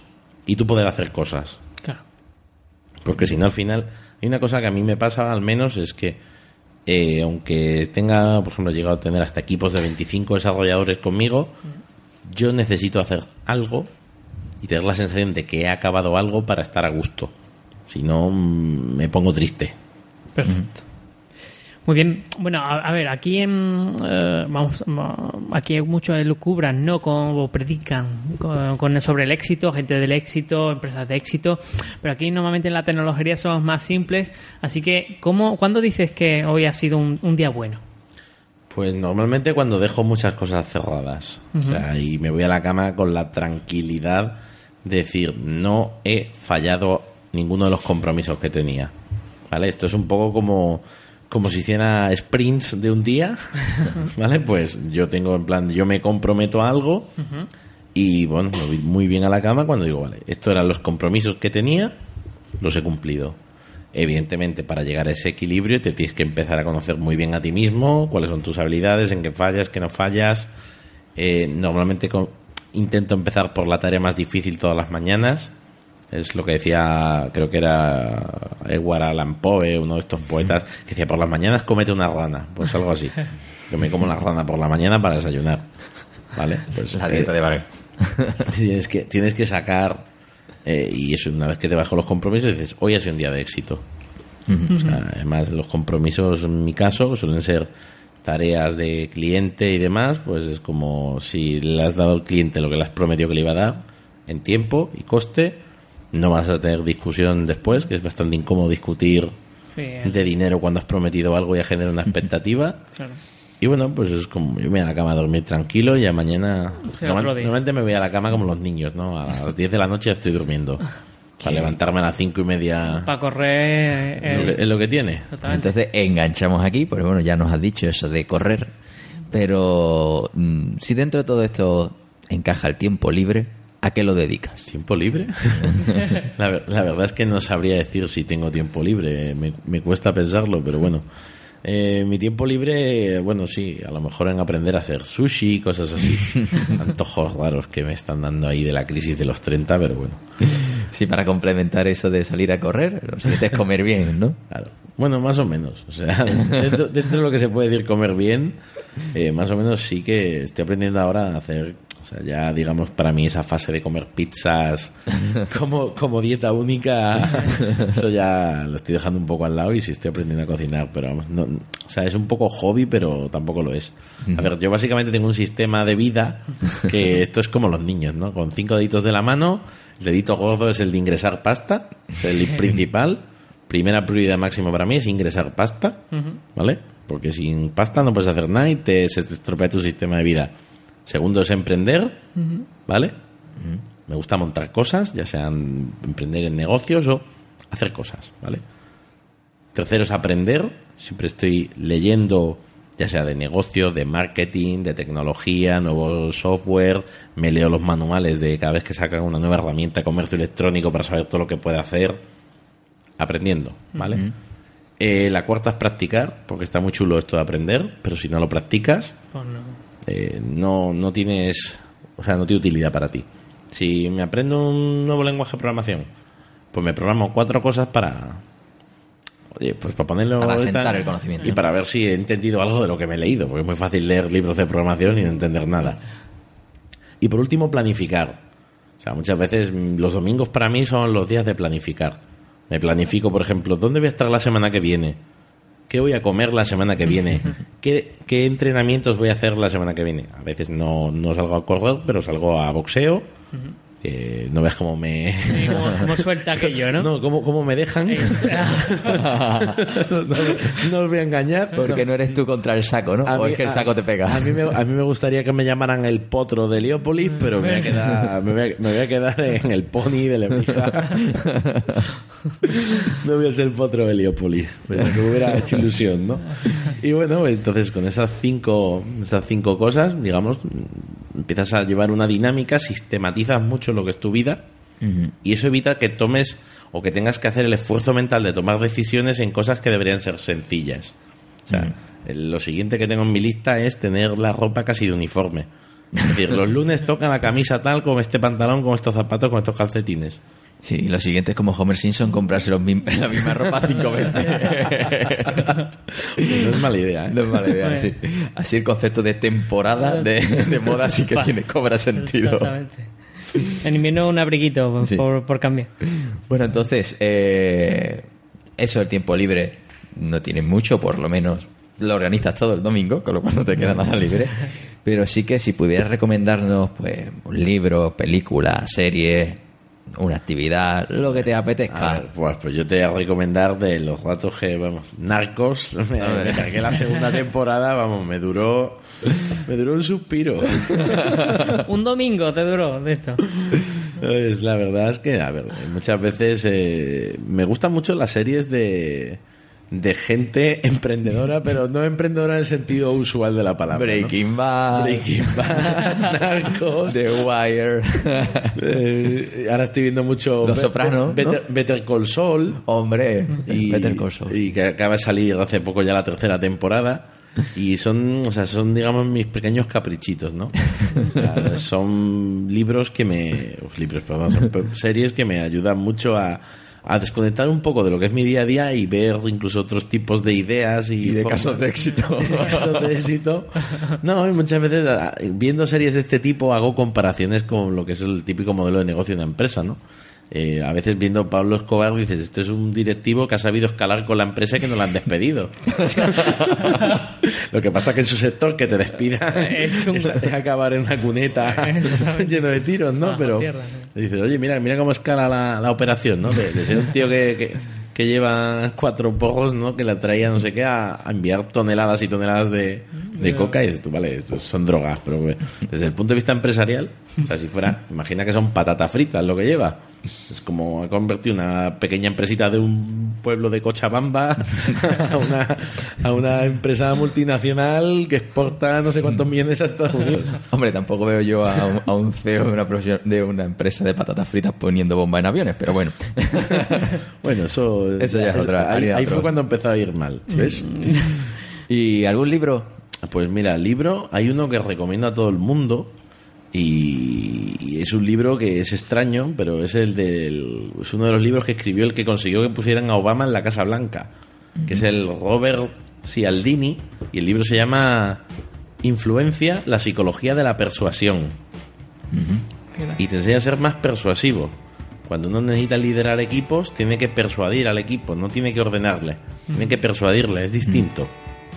y tú poder hacer cosas. Claro. Porque si no, al final, hay una cosa que a mí me pasa al menos es que, eh, aunque tenga, por ejemplo, he llegado a tener hasta equipos de 25 desarrolladores conmigo, yo necesito hacer algo y tener la sensación de que he acabado algo para estar a gusto. Si no, mm, me pongo triste. Perfecto. Muy bien. Bueno, a, a ver, aquí en, eh, vamos, aquí hay muchos elucubran, ¿no? Como predican con, con- sobre el éxito, gente del éxito, empresas de éxito. Pero aquí normalmente en la tecnología somos más simples. Así que, ¿cómo, ¿cuándo dices que hoy ha sido un, un día bueno? Pues normalmente cuando dejo muchas cosas cerradas. O sea, y me voy a la cama con la tranquilidad de decir, no he fallado ninguno de los compromisos que tenía. ¿Vale? Esto es un poco como, como si hiciera sprints de un día. ¿Vale? Pues yo tengo en plan, yo me comprometo a algo y bueno, me voy muy bien a la cama cuando digo, vale, estos eran los compromisos que tenía, los he cumplido. Evidentemente, para llegar a ese equilibrio te tienes que empezar a conocer muy bien a ti mismo, cuáles son tus habilidades, en qué fallas, qué no fallas. Eh, normalmente con- intento empezar por la tarea más difícil todas las mañanas. Es lo que decía, creo que era Edward Allan Poe, uno de estos poetas, que decía, por las mañanas comete una rana. Pues algo así. Yo me como una rana por la mañana para desayunar. ¿Vale? Pues, La eh, dieta de Vargas. tienes que tienes que sacar eh, y eso una vez que te bajo los compromisos dices hoy ha sido un día de éxito O sea, además los compromisos en mi caso suelen ser tareas de cliente y demás pues es como si le has dado al cliente lo que le has prometido que le iba a dar en tiempo y coste no vas a tener discusión después que es bastante incómodo discutir Sí, de dinero cuando has prometido algo y ya genera una expectativa claro. y bueno, pues es como yo me voy a la cama a dormir tranquilo y ya mañana. Día. normalmente me voy a la cama como los niños, ¿no? A las 10 de la noche ya estoy durmiendo. Para levantarme a las 5 y media Para correr. es lo, eh, que, es lo que tiene. totalmente. Entonces enganchamos aquí, porque bueno, ya nos has dicho eso de correr, pero mm, si dentro de todo esto encaja el tiempo libre, ¿a qué lo dedicas? ¿Tiempo libre? la, ver- la verdad es que no sabría decir si tengo tiempo libre. Me, me cuesta pensarlo, pero bueno. Eh, mi tiempo libre, bueno, sí, a lo mejor en aprender a hacer sushi, cosas así. Antojos raros que me están dando ahí de la crisis de los 30, pero bueno. Sí, para complementar eso de salir a correr, lo siguiente es comer bien, ¿no? Claro. Bueno, más o menos. O sea, dentro, dentro de lo que se puede decir comer bien, eh, más o menos sí que estoy aprendiendo ahora a hacer, sea, ya digamos para mí esa fase de comer pizzas como, como dieta única, eso ya lo estoy dejando un poco al lado y sí estoy aprendiendo a cocinar, pero vamos, no, o sea, es un poco hobby, pero tampoco lo es. A ver, yo básicamente tengo un sistema de vida que esto es como los niños, ¿no? Con cinco deditos de la mano, el dedito gordo es el de ingresar pasta, es el principal. Primera prioridad máxima para mí es ingresar pasta, ¿vale? Porque sin pasta no puedes hacer nada y te, se te estropea tu sistema de vida. Segundo es emprender, ¿vale? Me gusta montar cosas, ya sean emprender en negocios o hacer cosas, ¿vale? Tercero es aprender. Siempre estoy leyendo, ya sea de negocio, de marketing, de tecnología, nuevo software. Me leo los manuales de cada vez que sacan una nueva herramienta de comercio electrónico para saber todo lo que puede hacer. Aprendiendo, ¿vale? Eh, la cuarta es practicar, porque está muy chulo esto de aprender, pero si no lo practicas, Pues no. Eh, no, no tienes, o sea, no tiene utilidad para ti. Si me aprendo un nuevo lenguaje de programación, pues me programo cuatro cosas para, oye, pues para ponerlo Para el conocimiento. y para ver si he entendido algo de lo que me he leído, porque es muy fácil leer libros de programación y no entender nada. Y por último, planificar. O sea, muchas veces mm, los domingos para mí son los días de planificar. Me planifico, por ejemplo, ¿dónde voy a estar la semana que viene? ¿Qué voy a comer la semana que viene? ¿Qué, qué entrenamientos voy a hacer la semana que viene? A veces no, no salgo a correr, pero salgo a boxeo. Eh, no ves cómo me... Sí, como, como suelta aquello, ¿no? No, cómo, cómo me dejan. No, no os voy a engañar. Porque no eres tú contra el saco, ¿no? A o mí- es que el a- saco te pega. A mí, me, a mí me gustaría que me llamaran el potro de Heliópolis, pero me voy a quedar, me voy a, me voy a quedar en el pony de Lebrija. No voy a ser potro de pero que me hubiera hecho ilusión, ¿no? Y bueno, entonces con esas cinco, esas cinco cosas, digamos, empiezas a llevar una dinámica, sistematizas mucho lo que es tu vida y eso evita que tomes o que tengas que hacer el esfuerzo mental de tomar decisiones en cosas que deberían ser sencillas. O sea, lo siguiente que tengo en mi lista es tener la ropa casi de uniforme. Es decir, los lunes toca la camisa tal, con este pantalón, con estos zapatos, con estos calcetines. Sí, lo siguiente es como Homer Simpson comprarse los mim- la misma ropa cinco veces. No es mala idea, ¿eh? No es mala idea, sí. Así el concepto de temporada de, de moda sí que tiene, cobra sentido. Exactamente. En invierno un abriguito por, Sí. por, por cambio. Bueno, entonces, eh, eso, el tiempo libre no tiene mucho, por lo menos lo organizas todo el domingo, con lo cual no te queda nada libre. Pero sí que si pudieras recomendarnos, pues, un libro, película, serie, una actividad, lo que te apetezca. ver, pues, pues yo te voy a recomendar de los ratos que, vamos, Narcos, me, me saqué la segunda temporada, vamos, me duró, me duró un suspiro. un domingo te duró de esto. Pues la verdad es que, a ver, muchas veces eh, me gustan mucho las series de, de gente emprendedora, pero no emprendedora en el sentido usual de la palabra. ¿no? Breaking Bad, Breaking Bad, Narcos. The Wire. eh, ahora estoy viendo mucho Los Be- Soprano, Better, Better Call Saul. Hombre, Y, Better Call Saul. y que acaba de salir hace poco ya la tercera temporada. Y son, o sea, son, digamos, mis pequeños caprichitos, ¿no? O sea, son libros que me. uf, libros, perdón, son series que me ayudan mucho a, a desconectar un poco de lo que es mi día a día y ver incluso otros tipos de ideas y, Y de formas- casos de éxito. de casos de éxito. No, y muchas veces ah, viendo series de este tipo hago comparaciones con lo que es el típico modelo de negocio de una empresa, ¿no? Eh, a veces viendo Pablo Escobar dices, esto es un directivo que ha sabido escalar con la empresa y que no lo han despedido. lo que pasa que en su sector que te despida Es un- es, es acabar en una cuneta lleno de tiros, ¿no? Bajo Pero tierra, dices, oye, mira, mira cómo escala la, la operación, ¿no? De, de ser un tío que, que, que lleva cuatro porros, ¿no? Que la traía no sé qué a, a enviar toneladas y toneladas de, de coca y dices tú, vale, estos son drogas, pero bueno, desde el punto de vista empresarial, o sea, si fuera, imagina que son patatas fritas lo que lleva. Es como ha convertido una pequeña empresita de un pueblo de Cochabamba a una, a una empresa multinacional que exporta no sé cuántos millones a Estados Unidos. Hombre, tampoco veo yo a un, a un CEO de una, de una empresa de patatas fritas poniendo bomba en aviones, pero bueno. Bueno, eso, Eso ya es otra- Ahí, fue cuando empezó a ir mal, ¿ves? ¿Y algún libro? Pues mira, el libro, hay uno que recomiendo a todo el mundo y, y es un libro que es extraño, pero es el del, es uno de los libros que escribió el que consiguió que pusieran a Obama en la Casa Blanca, que es el Robert Cialdini y el libro se llama Influencia, la psicología de la persuasión y te enseña a ser más persuasivo. Cuando uno necesita liderar equipos, tiene que persuadir al equipo, no tiene que ordenarle, tiene que persuadirle, es distinto.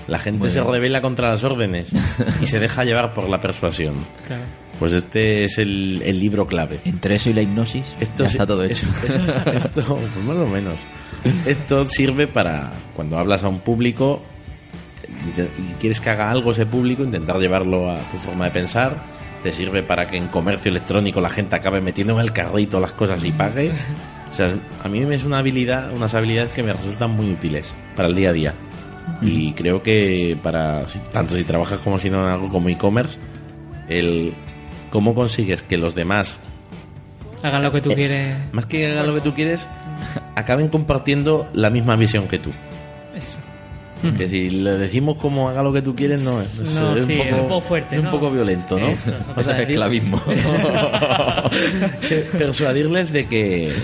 La gente se revela contra las órdenes y se deja llevar por la persuasión. Claro. Pues este es el, el libro clave. Entre eso y la hipnosis, Esto ya está todo hecho. Esto, pues más o menos. Esto sirve para cuando hablas a un público y quieres que haga algo ese público, intentar llevarlo a tu forma de pensar. Te sirve para que en comercio electrónico la gente acabe metiendo en el carrito las cosas y pague. O sea, a mí es una habilidad, unas habilidades que me resultan muy útiles para el día a día. Y creo que para tanto si trabajas como si no en algo como e-commerce, el cómo consigues que los demás Hagan lo que tú Eh, quieres. más que hagan lo que tú quieres, acaben compartiendo la misma visión que tú. Eso. Que si le decimos como haga lo que tú quieres, no es, es- No, es sí, un, es poco, un poco fuerte, es un ¿no? poco violento, ¿no? Eso, O sea, es esclavismo. persuadirles de que,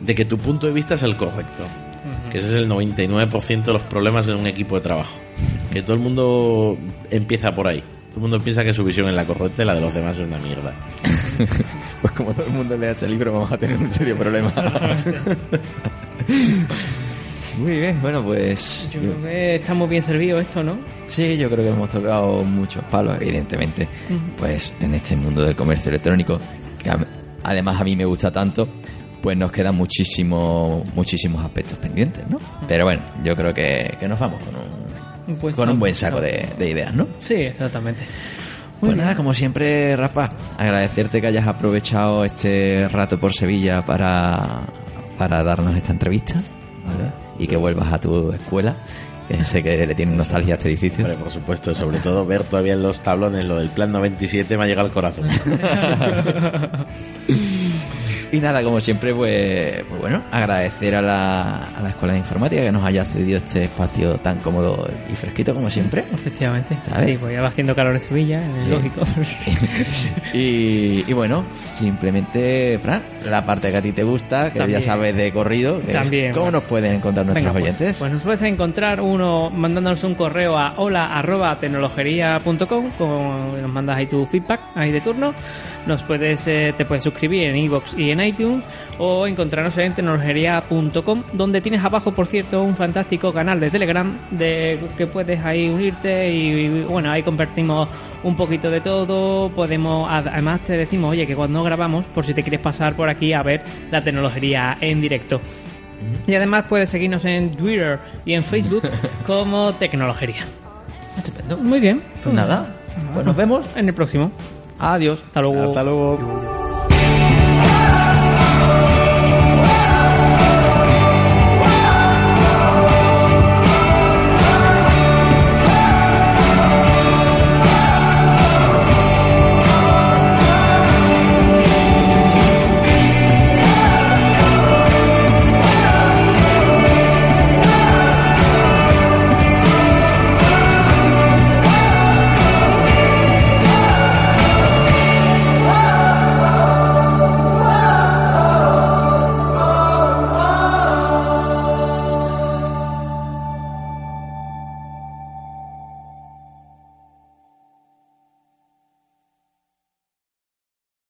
de que tu punto de vista es el correcto. Que ese es el 99% de los problemas en un equipo de trabajo. Que todo el mundo empieza por ahí. Todo el mundo piensa que su visión es la correcta y la de los demás es una mierda. Pues como todo el mundo lea ese libro, vamos a tener un serio problema. Muy bien, bueno, pues. Yo creo que está muy bien servido esto, ¿no? Sí, yo creo que hemos tocado muchos palos, evidentemente. Pues en este mundo del comercio electrónico, que a- además a mí me gusta tanto, pues nos quedan muchísimo, muchísimos aspectos pendientes, ¿no? Pero bueno, yo creo que, que nos vamos con un, Pues con sí, un buen saco de, de ideas, ¿no? Sí, exactamente. Pues nada, como siempre, Rafa, agradecerte que hayas aprovechado este rato por Sevilla para, para darnos esta entrevista, ¿vale? Y que vuelvas a tu escuela, que sé que le tienes nostalgia a este edificio. Hombre, por supuesto, sobre todo ver todavía en los tablones lo del plan 97 me ha llegado al corazón. Y nada, como siempre, pues, pues bueno, agradecer a la, a la Escuela de Informática que nos haya cedido este espacio tan cómodo y fresquito como siempre. Efectivamente. ¿Sabes? Sí, pues ya va haciendo calor en Sevilla, es Sí. lógico. Y, y bueno, simplemente, Fran, la parte que a ti te gusta, que También. ya sabes de corrido, que es También, cómo bueno. nos pueden encontrar nuestros Venga, pues, oyentes. Pues nos puedes encontrar uno mandándonos un correo a hola arroba tecnologería.com, con- nos mandas ahí tu feedback ahí de turno. Nos puedes, eh, te puedes suscribir en iVoox y en iTunes o encontrarnos en tecnologería.com, donde tienes abajo, por cierto, un fantástico canal de Telegram de que puedes ahí unirte y, y, bueno, ahí compartimos un poquito de todo. Podemos, ad- además te decimos, oye, que cuando grabamos, por si te quieres pasar por aquí a ver la tecnología en directo. Y además puedes seguirnos en Twitter y en Facebook como Tecnologería. Estupendo. Muy bien. Pues nada, pues nos vemos. En el próximo. Adiós. Hasta luego. Hasta luego.